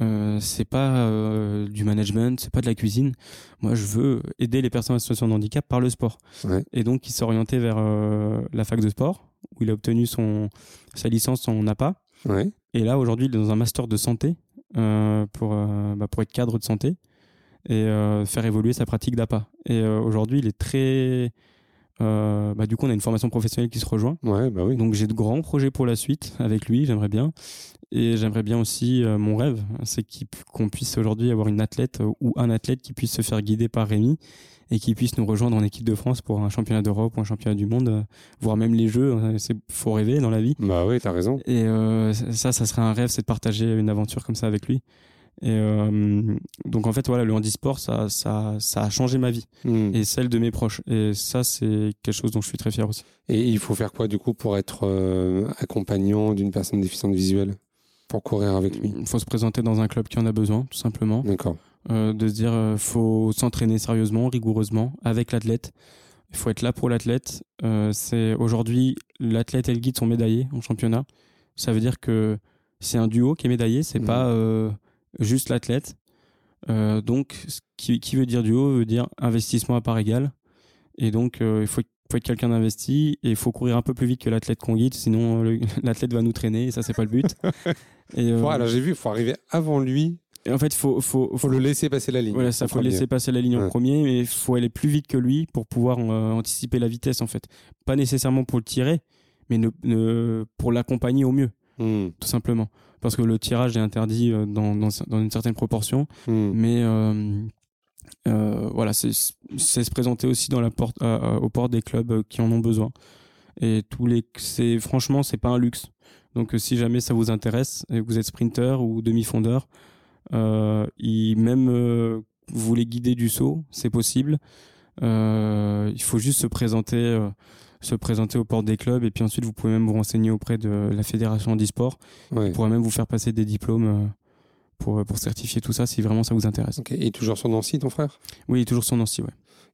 euh, c'est pas du management, c'est pas de la cuisine. Moi, je veux aider les personnes en situation de handicap par le sport. Et donc, il s'est orienté vers la fac de sport où il a obtenu son sa licence en APA. Ouais. Et là, aujourd'hui, il est dans un master de santé euh, pour, euh, bah, pour être cadre de santé et euh, faire évoluer sa pratique d'APA. Et aujourd'hui, il est très. Bah, du coup, on a une formation professionnelle qui se rejoint. Ouais, bah oui. Donc, j'ai de grands projets pour la suite avec lui, j'aimerais bien. Et j'aimerais bien aussi, mon rêve, c'est qu'on puisse aujourd'hui avoir une athlète ou un athlète qui puisse se faire guider par Rémi et qui puisse nous rejoindre en équipe de France pour un championnat d'Europe ou un championnat du monde, euh, voire même les Jeux. Euh, c'est faut rêver dans la vie. Bah oui, t'as raison. Et euh, ça, ça serait un rêve, c'est de partager une aventure comme ça avec lui. Et donc en fait voilà, le handisport, ça, ça, ça a changé ma vie hmm. et celle de mes proches. Et ça, c'est quelque chose dont je suis très fier aussi. Et il faut faire quoi du coup pour être accompagnant d'une personne déficiente visuelle? Pour courir avec lui? Il faut se présenter dans un club qui en a besoin, tout simplement. D'accord. Euh, de se dire, euh, faut s'entraîner sérieusement, rigoureusement, avec l'athlète. Il faut être là pour l'athlète. Euh, c'est aujourd'hui l'athlète et le guide sont médaillés en championnat. Ça veut dire que c'est un duo qui est médaillé, c'est Mhm. pas euh, juste l'athlète. Euh, donc, ce qui, qui veut dire duo veut dire investissement à part égale. Et donc, euh, il faut, faut être quelqu'un d'investi et il faut courir un peu plus vite que l'athlète qu'on guide, sinon euh, l'athlète va nous traîner et ça, c'est pas le but. et, euh, alors j'ai vu, il faut arriver avant lui. et en fait, faut, faut, faut le laisser passer la ligne. voilà, ça faut premier. laisser passer la ligne en premier, mais il faut aller plus vite que lui pour pouvoir anticiper la vitesse en fait. Pas nécessairement pour le tirer, mais ne, ne- pour l'accompagner au mieux, Hmm, tout simplement. Parce que le tirage est interdit euh, dans, dans, dans une certaine proportion, hmm. mais euh, euh, voilà, c'est se présenter aussi dans la porte, euh, aux portes des clubs qui en ont besoin. Et tous les, c'est franchement, c'est pas un luxe. Donc, si jamais ça vous intéresse et que vous êtes sprinter ou demi-fondeur, euh, il, même vous voulez guider du saut, c'est possible. Il faut juste se présenter, se présenter aux portes des clubs et puis ensuite vous pouvez même vous renseigner auprès de la fédération d'e-sport. Ouais. On pourra même vous faire passer des diplômes euh, pour pour certifier tout ça si vraiment ça vous intéresse. Ok. Et toujours sur Nancy, ton frère? Oui, toujours sur Nancy, ouais.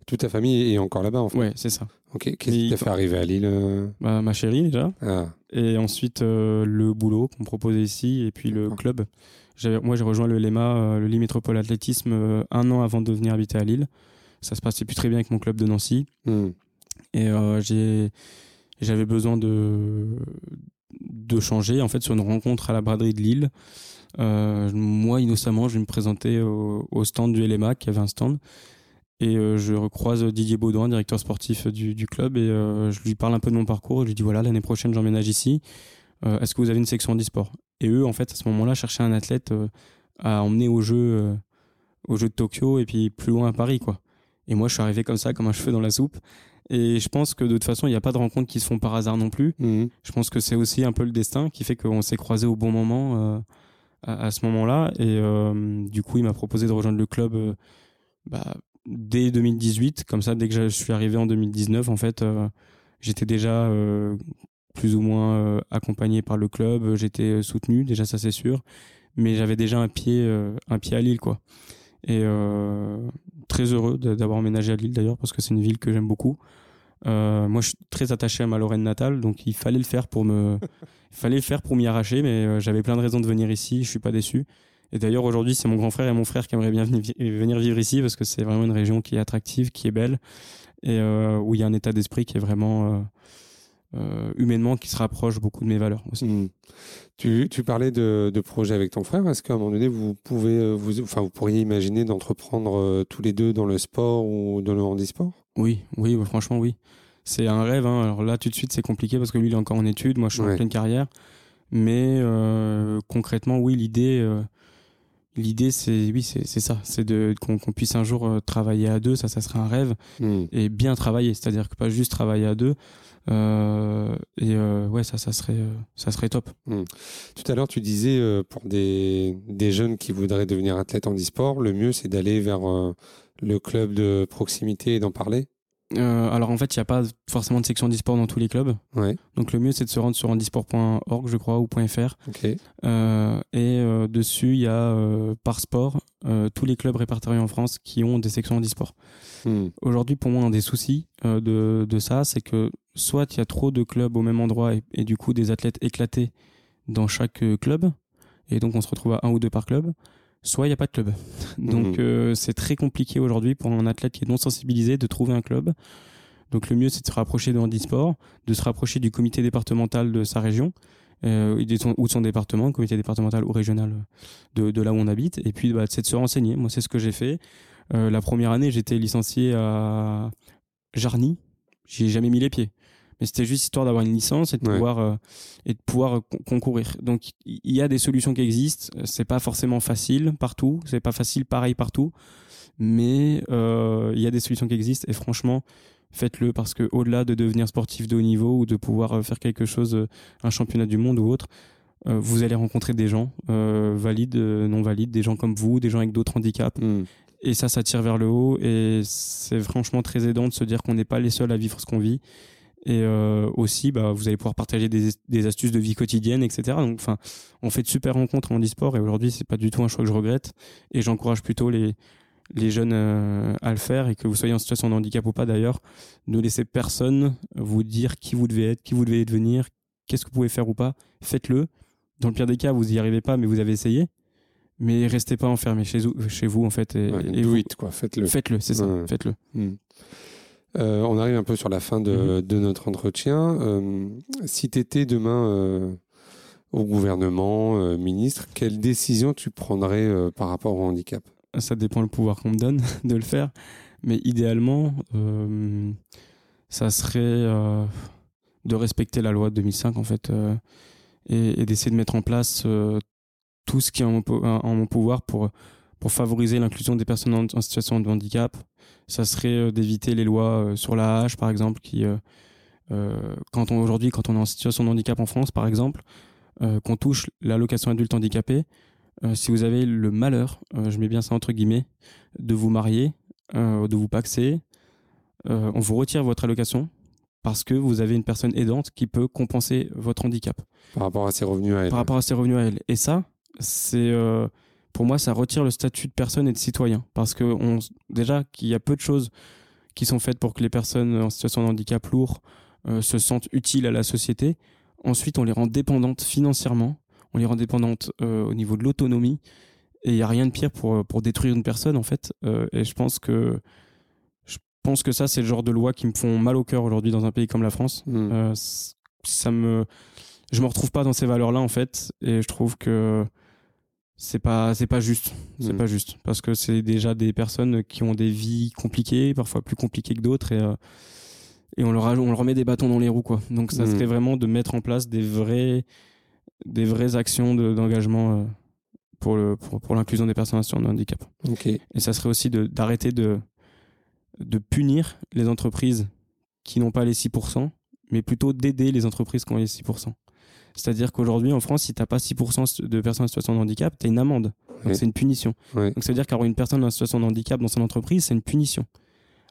Toute ta famille est encore là-bas, en fait. Ouais, c'est ça. Ok. Qu'est-ce qui t'a fait arriver à Lille euh? Bah, ma chérie déjà, Ah, et ensuite euh, le boulot qu'on proposait ici, et puis le club. Moi, j'ai rejoint le LEMA, euh, le Lit Métropole Athlétisme, euh, un an avant de venir habiter à Lille. Ça se passait plus très bien avec mon club de Nancy, hmm. Et euh, j'avais besoin de de changer. En fait, sur une rencontre à la braderie de Lille, euh, moi innocemment, je me présenter au, stand du LMA, qui avait un stand. Et euh, je recroise Didier Baudouin, directeur sportif du, du club, et je lui parle un peu de mon parcours. Je lui dis voilà, l'année prochaine, j'emménage ici. Est-ce que vous avez une section d'e-sport? Et eux, en fait, à ce moment-là, cherchaient un athlète à emmener au jeu, au jeu de Tokyo et puis plus loin à Paris, quoi. Et moi, je suis arrivé comme ça, comme un cheveu dans la soupe. Et je pense que de toute façon, il n'y a pas de rencontres qui se font par hasard non plus. Hmm. Je pense que c'est aussi un peu le destin qui fait qu'on s'est croisés au bon moment euh, à, à ce moment-là. Et euh, du coup, il m'a proposé de rejoindre le club euh, bah, dès 2018. Comme ça, dès que je suis arrivé en 2019, en fait, j'étais déjà plus ou moins accompagné par le club. J'étais soutenu, déjà ça c'est sûr. Mais j'avais déjà un pied, un pied à Lille, quoi. Et euh, très heureux d'avoir emménagé à Lille d'ailleurs parce que c'est une ville que j'aime beaucoup. Euh, moi, je suis très attaché à ma Lorraine natale, donc il fallait le faire pour me, il fallait le faire pour m'y arracher, mais euh, j'avais plein de raisons de venir ici. Je suis pas déçu. Et d'ailleurs, aujourd'hui, c'est mon grand frère et mon frère qui aimeraient bien venir, vivre ici parce que c'est vraiment une région qui est attractive, qui est belle et où il y a un état d'esprit qui est vraiment euh, humainement qui se rapproche beaucoup de mes valeurs aussi. Hmm. Tu, tu parlais de, de projets avec ton frère. Est-ce qu'à un moment donné, vous pouvez, euh, vous, enfin, vous pourriez imaginer d'entreprendre euh, tous les deux dans le sport ou dans le handisport? Oui, oui, franchement, oui. C'est un rêve. Hein. Alors là, tout de suite, c'est compliqué parce que lui, il est encore en études. Moi, je suis Ouais. en pleine carrière. Mais euh, concrètement, oui, l'idée, l'idée, c'est oui, c'est ça. C'est de qu'on puisse un jour travailler à deux. Ça, ça serait un rêve Hmm. et bien travailler. C'est-à-dire que pas juste travailler à deux. Euh, et euh, ouais, ça, ça serait, euh, ça serait top. Tout à l'heure, tu disais euh, pour des, des jeunes qui voudraient devenir athlètes handisport, le mieux c'est d'aller vers le club de proximité et d'en parler? Alors en fait, il n'y a pas forcément de section d'e-sport dans tous les clubs. Ouais, Donc le mieux, c'est de se rendre sur handisport.org, je crois, ou .fr. ok. Euh, et dessus, il y a par sport tous les clubs répertoriés en France qui ont des sections handisport. Hmm. Aujourd'hui, pour moi, un des soucis euh, de, de ça, c'est que soit il y a trop de clubs au même endroit et, et du coup des athlètes éclatés dans chaque euh, club, et donc on se retrouve à un ou deux par club, soit il n'y a pas de club. Donc Mhm. euh, c'est très compliqué aujourd'hui pour un athlète qui est non sensibilisé de trouver un club. Donc le mieux c'est de se rapprocher de handisport, de se rapprocher du comité départemental de sa région euh, et de son- ou de son département, comité départemental ou régional de, de là où on habite, et puis bah, c'est de se renseigner. Moi c'est ce que j'ai fait. Euh, la première année j'étais licencié à Jarny, j'y ai jamais mis les pieds. Mais c'était juste histoire d'avoir une licence et de Ouais. pouvoir euh, et de pouvoir euh, con- concourir. Donc il y a des solutions qui existent. C'est pas forcément facile partout. C'est pas facile pareil partout. Mais euh, il y a des solutions qui existent et franchement faites-le parce que au-delà de devenir sportif de haut niveau ou de pouvoir faire quelque chose, un championnat du monde ou autre, euh, vous allez rencontrer des gens valides, non valides, des gens comme vous, des gens avec d'autres handicaps Hmm. Et ça, ça tire vers le haut et c'est franchement très aidant de se dire qu'on n'est pas les seuls à vivre ce qu'on vit Et euh, aussi, bah, vous allez pouvoir partager des, astuces de vie quotidienne, etc. Donc, enfin, on fait de super rencontres en e-sport et aujourd'hui, c'est pas du tout un choix que je regrette. Et j'encourage plutôt les, jeunes euh, à le faire et que vous soyez en situation de handicap ou pas d'ailleurs, ne laissez personne vous dire qui vous devez être, qui vous devez devenir, qu'est-ce que vous pouvez faire ou pas. Faites-le. Dans le pire des cas, vous y arrivez pas, mais vous avez essayé. Mais restez pas enfermé chez vous, chez vous en fait. Et, et vous, quoi. Faites-le. Faites-le, c'est ça. Faites-le. Hmm. Euh, on arrive un peu sur la fin de, mhm. de notre entretien. Euh, si tu étais demain euh, au gouvernement, ministre, quelle décision tu prendrais par rapport au handicap? Ça dépend le pouvoir qu'on me donne de le faire. Mais idéalement, ça serait de respecter la loi de 2005 en fait et, et d'essayer de mettre en place tout ce qui est en mon, en mon pouvoir pour pour favoriser l'inclusion des personnes en, situation de handicap. Ça serait euh, d'éviter les lois euh, sur la hache, par exemple, qui, euh, quand on aujourd'hui, quand on est en situation de handicap en France, par exemple, qu'on touche l'allocation adulte handicapé, si vous avez le malheur, je mets bien ça entre guillemets, de vous marier, de vous paxer, on vous retire votre allocation parce que vous avez une personne aidante qui peut compenser votre handicap. Par rapport à ses revenus à elle. Par rapport à ses revenus à elle. Et ça, c'est pour moi, ça retire le statut de personne et de citoyen. Parce que on, déjà qu'il y a peu de choses qui sont faites pour que les personnes en situation de handicap lourd euh, se sentent utiles à la société. Ensuite, on les rend dépendantes financièrement, on les rend dépendantes euh, au niveau de l'autonomie. Et il y a rien de pire pour pour détruire une personne en fait. Euh, et je pense que je pense que ça c'est le genre de loi qui me font mal au cœur aujourd'hui dans un pays comme la France. Mmh. Euh, ça me je me retrouve pas dans ces valeurs là en fait et je trouve que c'est pas c'est pas juste c'est Mm. pas juste parce que c'est déjà des personnes qui ont des vies compliquées parfois plus compliquées que d'autres et euh, et on leur a- on leur remet des bâtons dans les roues quoi donc ça Mm. serait vraiment de mettre en place des vrais des vraies actions de- d'engagement euh, pour le pour, pour l'inclusion des personnes en situation de handicap Ok. et ça serait aussi de d'arrêter de de punir les entreprises qui n'ont pas les 6%, mais plutôt d'aider les entreprises qui ont les 6%. C'est-à-dire qu'aujourd'hui, en France, si t'as pas 6% de personnes en situation de handicap, t'as une amende. Donc c'est une punition. Donc ça veut dire qu'avoir une personne en situation de handicap dans son entreprise, c'est une punition.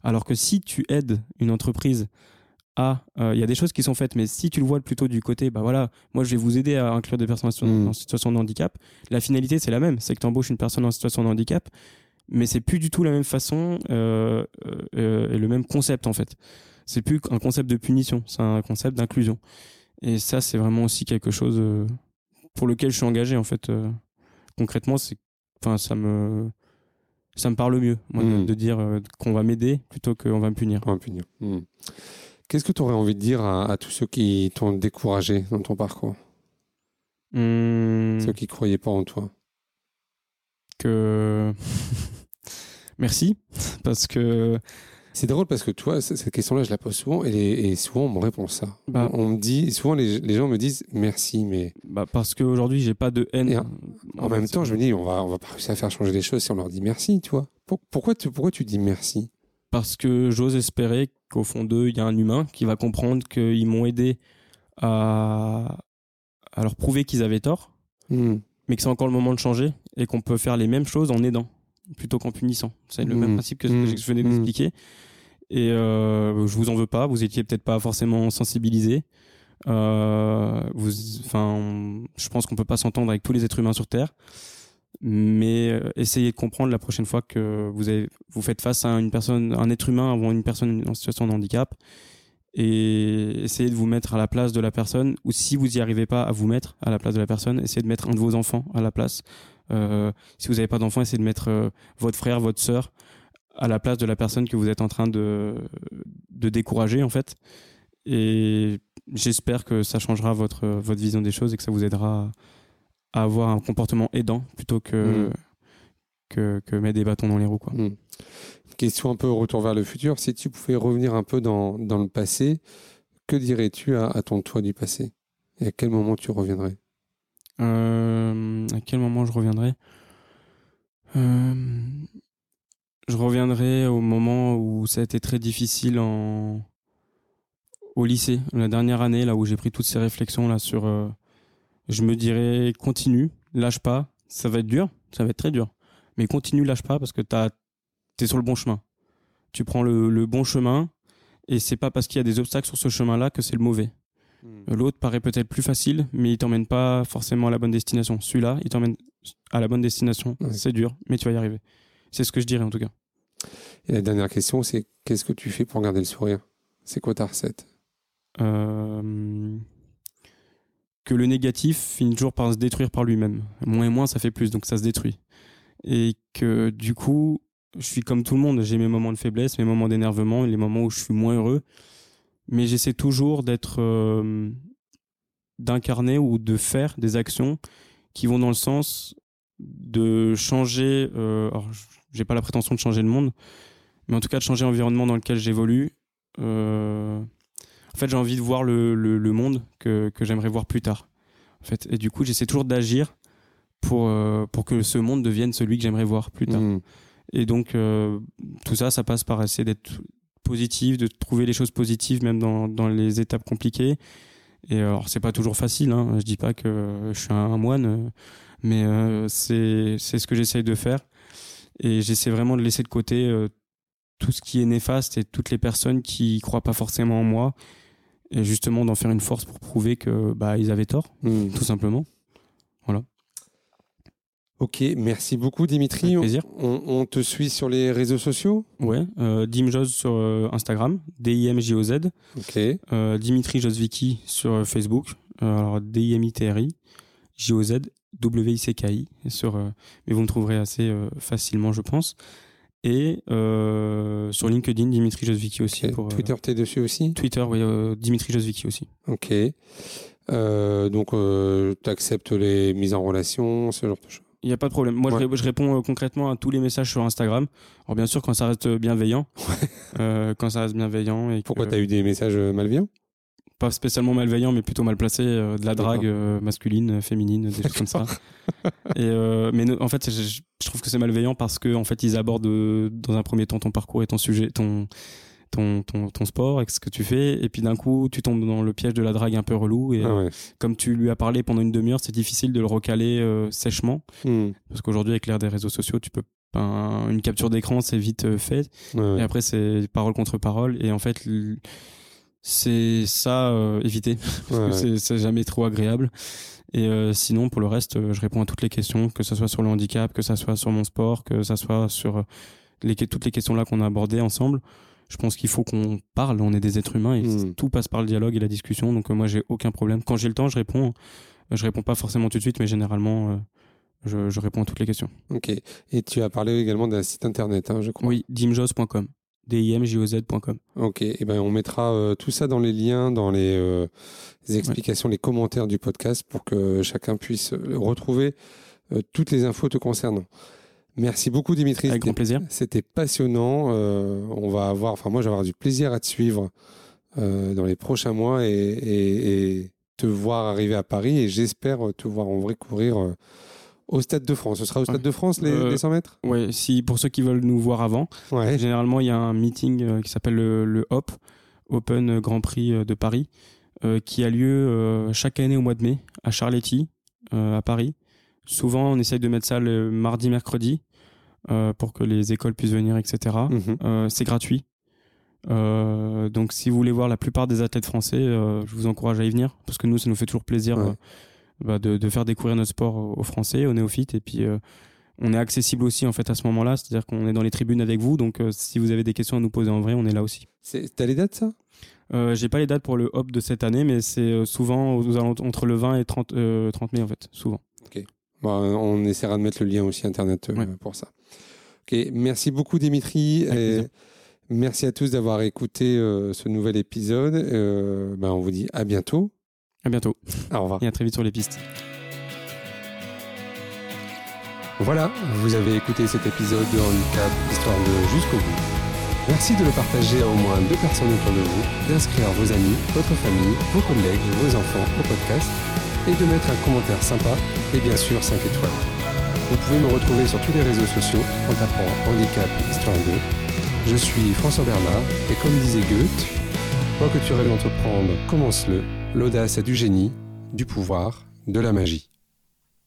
Alors que si tu aides une entreprise à, euh, il y a des choses qui sont faites, mais si tu le vois plutôt du côté, bah voilà, moi je vais vous aider à inclure des personnes en situation, Mm. en situation de handicap. La finalité c'est la même, c'est que tu embauches une personne en situation de handicap, mais c'est plus du tout la même façon euh, euh, et le même concept en fait. C'est plus un concept de punition, c'est un concept d'inclusion. Et ça c'est vraiment aussi quelque chose euh, pour lequel je suis engagé en fait. euh, concrètement, c'est, enfin ça me ça me parle mieux moi, de- Mm. de, dire euh, qu'on va m'aider plutôt qu'on va me punir. On va punir. Hmm. Qu'est-ce que tu aurais envie de dire à, à tous ceux qui t'ont découragé dans ton parcours? Hum, Ceux qui croyaient pas en toi que merci parce que C'est drôle parce que toi, cette question-là, je la pose souvent et, les- et souvent on me répond ça. Bah. on me dit, souvent les, les gens me disent merci, mais bah parce qu'aujourd'hui j'ai pas de haine. En- en même temps, je me dis, on va, on va pas réussir à faire changer les choses si on leur dit merci, tu vois. Pour- pourquoi, tu, pourquoi tu dis merci? Parce que j'ose espérer qu'au fond d'eux il y a un humain qui va comprendre qu'ils m'ont aidé à à leur prouver qu'ils avaient tort, Hmm. mais que c'est encore le moment de changer et qu'on peut faire les mêmes choses en aidant plutôt qu'en punissant. C'est le Mm. même principe que ce que je venais Mm. d'expliquer. Et euh, je vous en veux pas, vous étiez peut-être pas forcément sensibilisé. Euh, enfin, je pense qu'on peut pas s'entendre avec tous les êtres humains sur Terre, mais euh, essayez de comprendre la prochaine fois que vous avez, vous faites face à une personne, un être humain ou une personne en situation de handicap, et essayez de vous mettre à la place de la personne, ou si vous y arrivez pas à vous mettre à la place de la personne, essayez de mettre un de vos enfants à la place. Euh, si vous n'avez pas d'enfant, essayez de mettre euh, votre frère, votre sœur à la place de la personne que vous êtes en train de, de décourager en fait. Et j'espère que ça changera votre, votre vision des choses et que ça vous aidera à avoir un comportement aidant plutôt que, Mm. que, que mettre des bâtons dans les roues. Quoi. Hmm. Question un peu retour vers le futur. Si tu pouvais revenir un peu dans, dans le passé, que dirais-tu à, à ton toi du passé? Et à quel moment tu reviendrais? Euh, à quel moment je reviendrai? Euh, Je reviendrai au moment où ça a été très difficile en au lycée, la dernière année, là où j'ai pris toutes ces réflexions là sur. euh, je me dirais continue, lâche pas. Ça va être dur, ça va être très dur, mais continue, lâche pas parce que t'es sur le bon chemin. Tu prends le, le bon chemin Et c'est pas parce qu'il y a des obstacles sur ce chemin-là que c'est le mauvais. Hmm. L'autre paraît peut-être plus facile, mais il t'emmène pas forcément à la bonne destination. Celui-là, il t'emmène à la bonne destination. Ouais. C'est dur, mais tu vas y arriver. C'est ce que je dirais en tout cas. Et la dernière question, c'est qu'est-ce que tu fais pour garder le sourire? C'est quoi ta recette? Euh, que le négatif finit toujours par se détruire par lui-même. Moins et moins, ça fait plus, donc ça se détruit. Et que du coup, je suis comme tout le monde. J'ai mes moments de faiblesse, mes moments d'énervement, les moments où je suis moins heureux. Mais j'essaie toujours d'être, euh, d'incarner ou de faire des actions qui vont dans le sens de changer. Euh, alors, j'ai pas la prétention de changer le monde, mais en tout cas de changer l'environnement dans lequel j'évolue. Euh, en fait, j'ai envie de voir le, le, le monde que, que j'aimerais voir plus tard. En fait, et du coup, j'essaie toujours d'agir pour euh, pour que ce monde devienne celui que j'aimerais voir plus tard. Hmm. Et donc, tout ça, ça passe par essayer d'être positif, de trouver les choses positives même dans, dans les étapes compliquées. Et alors, c'est pas toujours facile. Hein. Je dis pas que je suis un, moine, mais euh, c'est ce que j'essaye de faire. Et j'essaie vraiment de laisser de côté euh, tout ce qui est néfaste et toutes les personnes qui croient pas forcément en moi. Et justement d'en faire une force pour prouver que bah ils avaient tort, Hmm. tout simplement. Ok, merci beaucoup Dimitri. On, plaisir. on- on te suit sur les réseaux sociaux Ouais, euh, Dimjoz sur euh, Instagram, D-I-M-J-O-Z. Ok. Euh, Dimitri Josviki sur euh, Facebook. Alors D-I-M-I-T-R-I, J-O-Z, W-I-C-K-I. Sur, mais vous me trouverez assez facilement, je pense. Et sur LinkedIn, Dimitri Josviki aussi. Pour, Twitter, t'es dessus aussi? Twitter, oui, Dimitri Josviki aussi. Ok. Donc, tu acceptes les mises en relation, ce genre de choses? Il n'y a pas de problème. Moi, Ouais. je, ré- je réponds euh, concrètement à tous les messages sur Instagram. Alors, bien sûr, quand ça reste bienveillant. Euh, quand ça reste bienveillant. Et Pourquoi que- tu as eu des messages euh, malveillants? Pas spécialement malveillant, mais plutôt mal placé, euh, de la drague euh, masculine, euh, féminine, des choses comme ça. Et euh, mais en fait, je, je trouve que c'est malveillant parce que en fait, ils abordent euh, dans un premier temps ton parcours et ton sujet, ton ton ton, ton sport, et ce que tu fais, et puis d'un coup, tu tombes dans le piège de la drague un peu relou. Et Ah euh, ouais. comme tu lui as parlé pendant une demi-heure, c'est difficile de le recaler euh, sèchement, Hmm. parce qu'aujourd'hui, avec l'ère des réseaux sociaux, tu peux ben, une capture d'écran, c'est vite euh, fait. Ouais. Et après, c'est parole contre parole. Et en fait, c'est ça, euh, éviter. Parce Ouais, que c'est- jamais trop agréable. Et euh, sinon, pour le reste, euh, je réponds à toutes les questions, que ce soit sur le handicap, que ce soit sur mon sport, que ce soit sur les, toutes les questions là qu'on a abordées ensemble. Je pense qu'il faut qu'on parle, on est des êtres humains et Mm. tout passe par le dialogue et la discussion. Donc euh, moi, j'ai aucun problème. Quand j'ai le temps, je réponds. Euh, Je réponds pas forcément tout de suite, mais généralement, euh, je, je réponds à toutes les questions. Ok. Et tu as parlé également d'un site internet, hein, je crois. Oui, dimjoz.com. D-I-M-J-O-Z.com. Ok. Et ben, on mettra euh, tout ça dans les liens, dans les, euh, les explications, les commentaires du podcast pour que chacun puisse retrouver euh, toutes les infos te concernant. Merci beaucoup, Dimitri. Avec grand C'était- plaisir. C'était passionnant. Euh, on va avoir, enfin moi, avoir du plaisir à te suivre euh, dans les prochains mois et, et- et te voir arriver à Paris. Et j'espère te voir en vrai courir euh, au Stade de France. Ce sera au Stade Ouais. de France les, Euh, les 100 mètres? Ouais, si pour ceux qui veulent nous voir avant, Ouais. généralement il y a un meeting euh, qui s'appelle le, le HOP, Open Grand Prix euh, de Paris, euh, qui a lieu euh, chaque année au mois de mai à Charletti, euh, à Paris. Souvent, on essaye de mettre ça le mardi, mercredi, euh, pour que les écoles puissent venir, etc. Mhm. Euh, c'est gratuit. Euh, donc, si vous voulez voir la plupart des athlètes français, euh, je vous encourage à y venir parce que nous, ça nous fait toujours plaisir Ouais. euh, bah, de, de faire découvrir notre sport aux, Français, aux néophytes, et puis euh, on est accessible aussi en fait à ce moment-là, c'est-à-dire qu'on est dans les tribunes avec vous. Donc, euh, si vous avez des questions à nous poser en vrai, on est là aussi. T'as les dates, ça? Euh, J'ai pas les dates pour le Hop de cette année, mais c'est euh, souvent aux entre le 20 et 30, euh, 30 mai en fait, souvent. Bon, on essaiera de mettre le lien aussi internet euh, Ouais. pour ça. Merci beaucoup Dimitri. Et merci à tous d'avoir écouté euh, ce nouvel épisode. Euh, ben, on vous dit à bientôt. À bientôt Au revoir. et à très vite sur les pistes. Voilà, vous avez écouté cet épisode de Handicap Histoire de jusqu'au bout. Merci de le partager à au moins deux personnes autour de vous, d'inscrire vos amis, votre famille, vos collègues, vos enfants au podcast et de mettre un commentaire sympa et bien sûr 5 étoiles. Vous pouvez me retrouver sur tous les réseaux sociaux en tapant Handicap Histoire 2. Je suis François Bernard et comme disait Goethe, quoi que tu rêves d'entreprendre, commence-le. L'audace a du génie, du pouvoir, de la magie.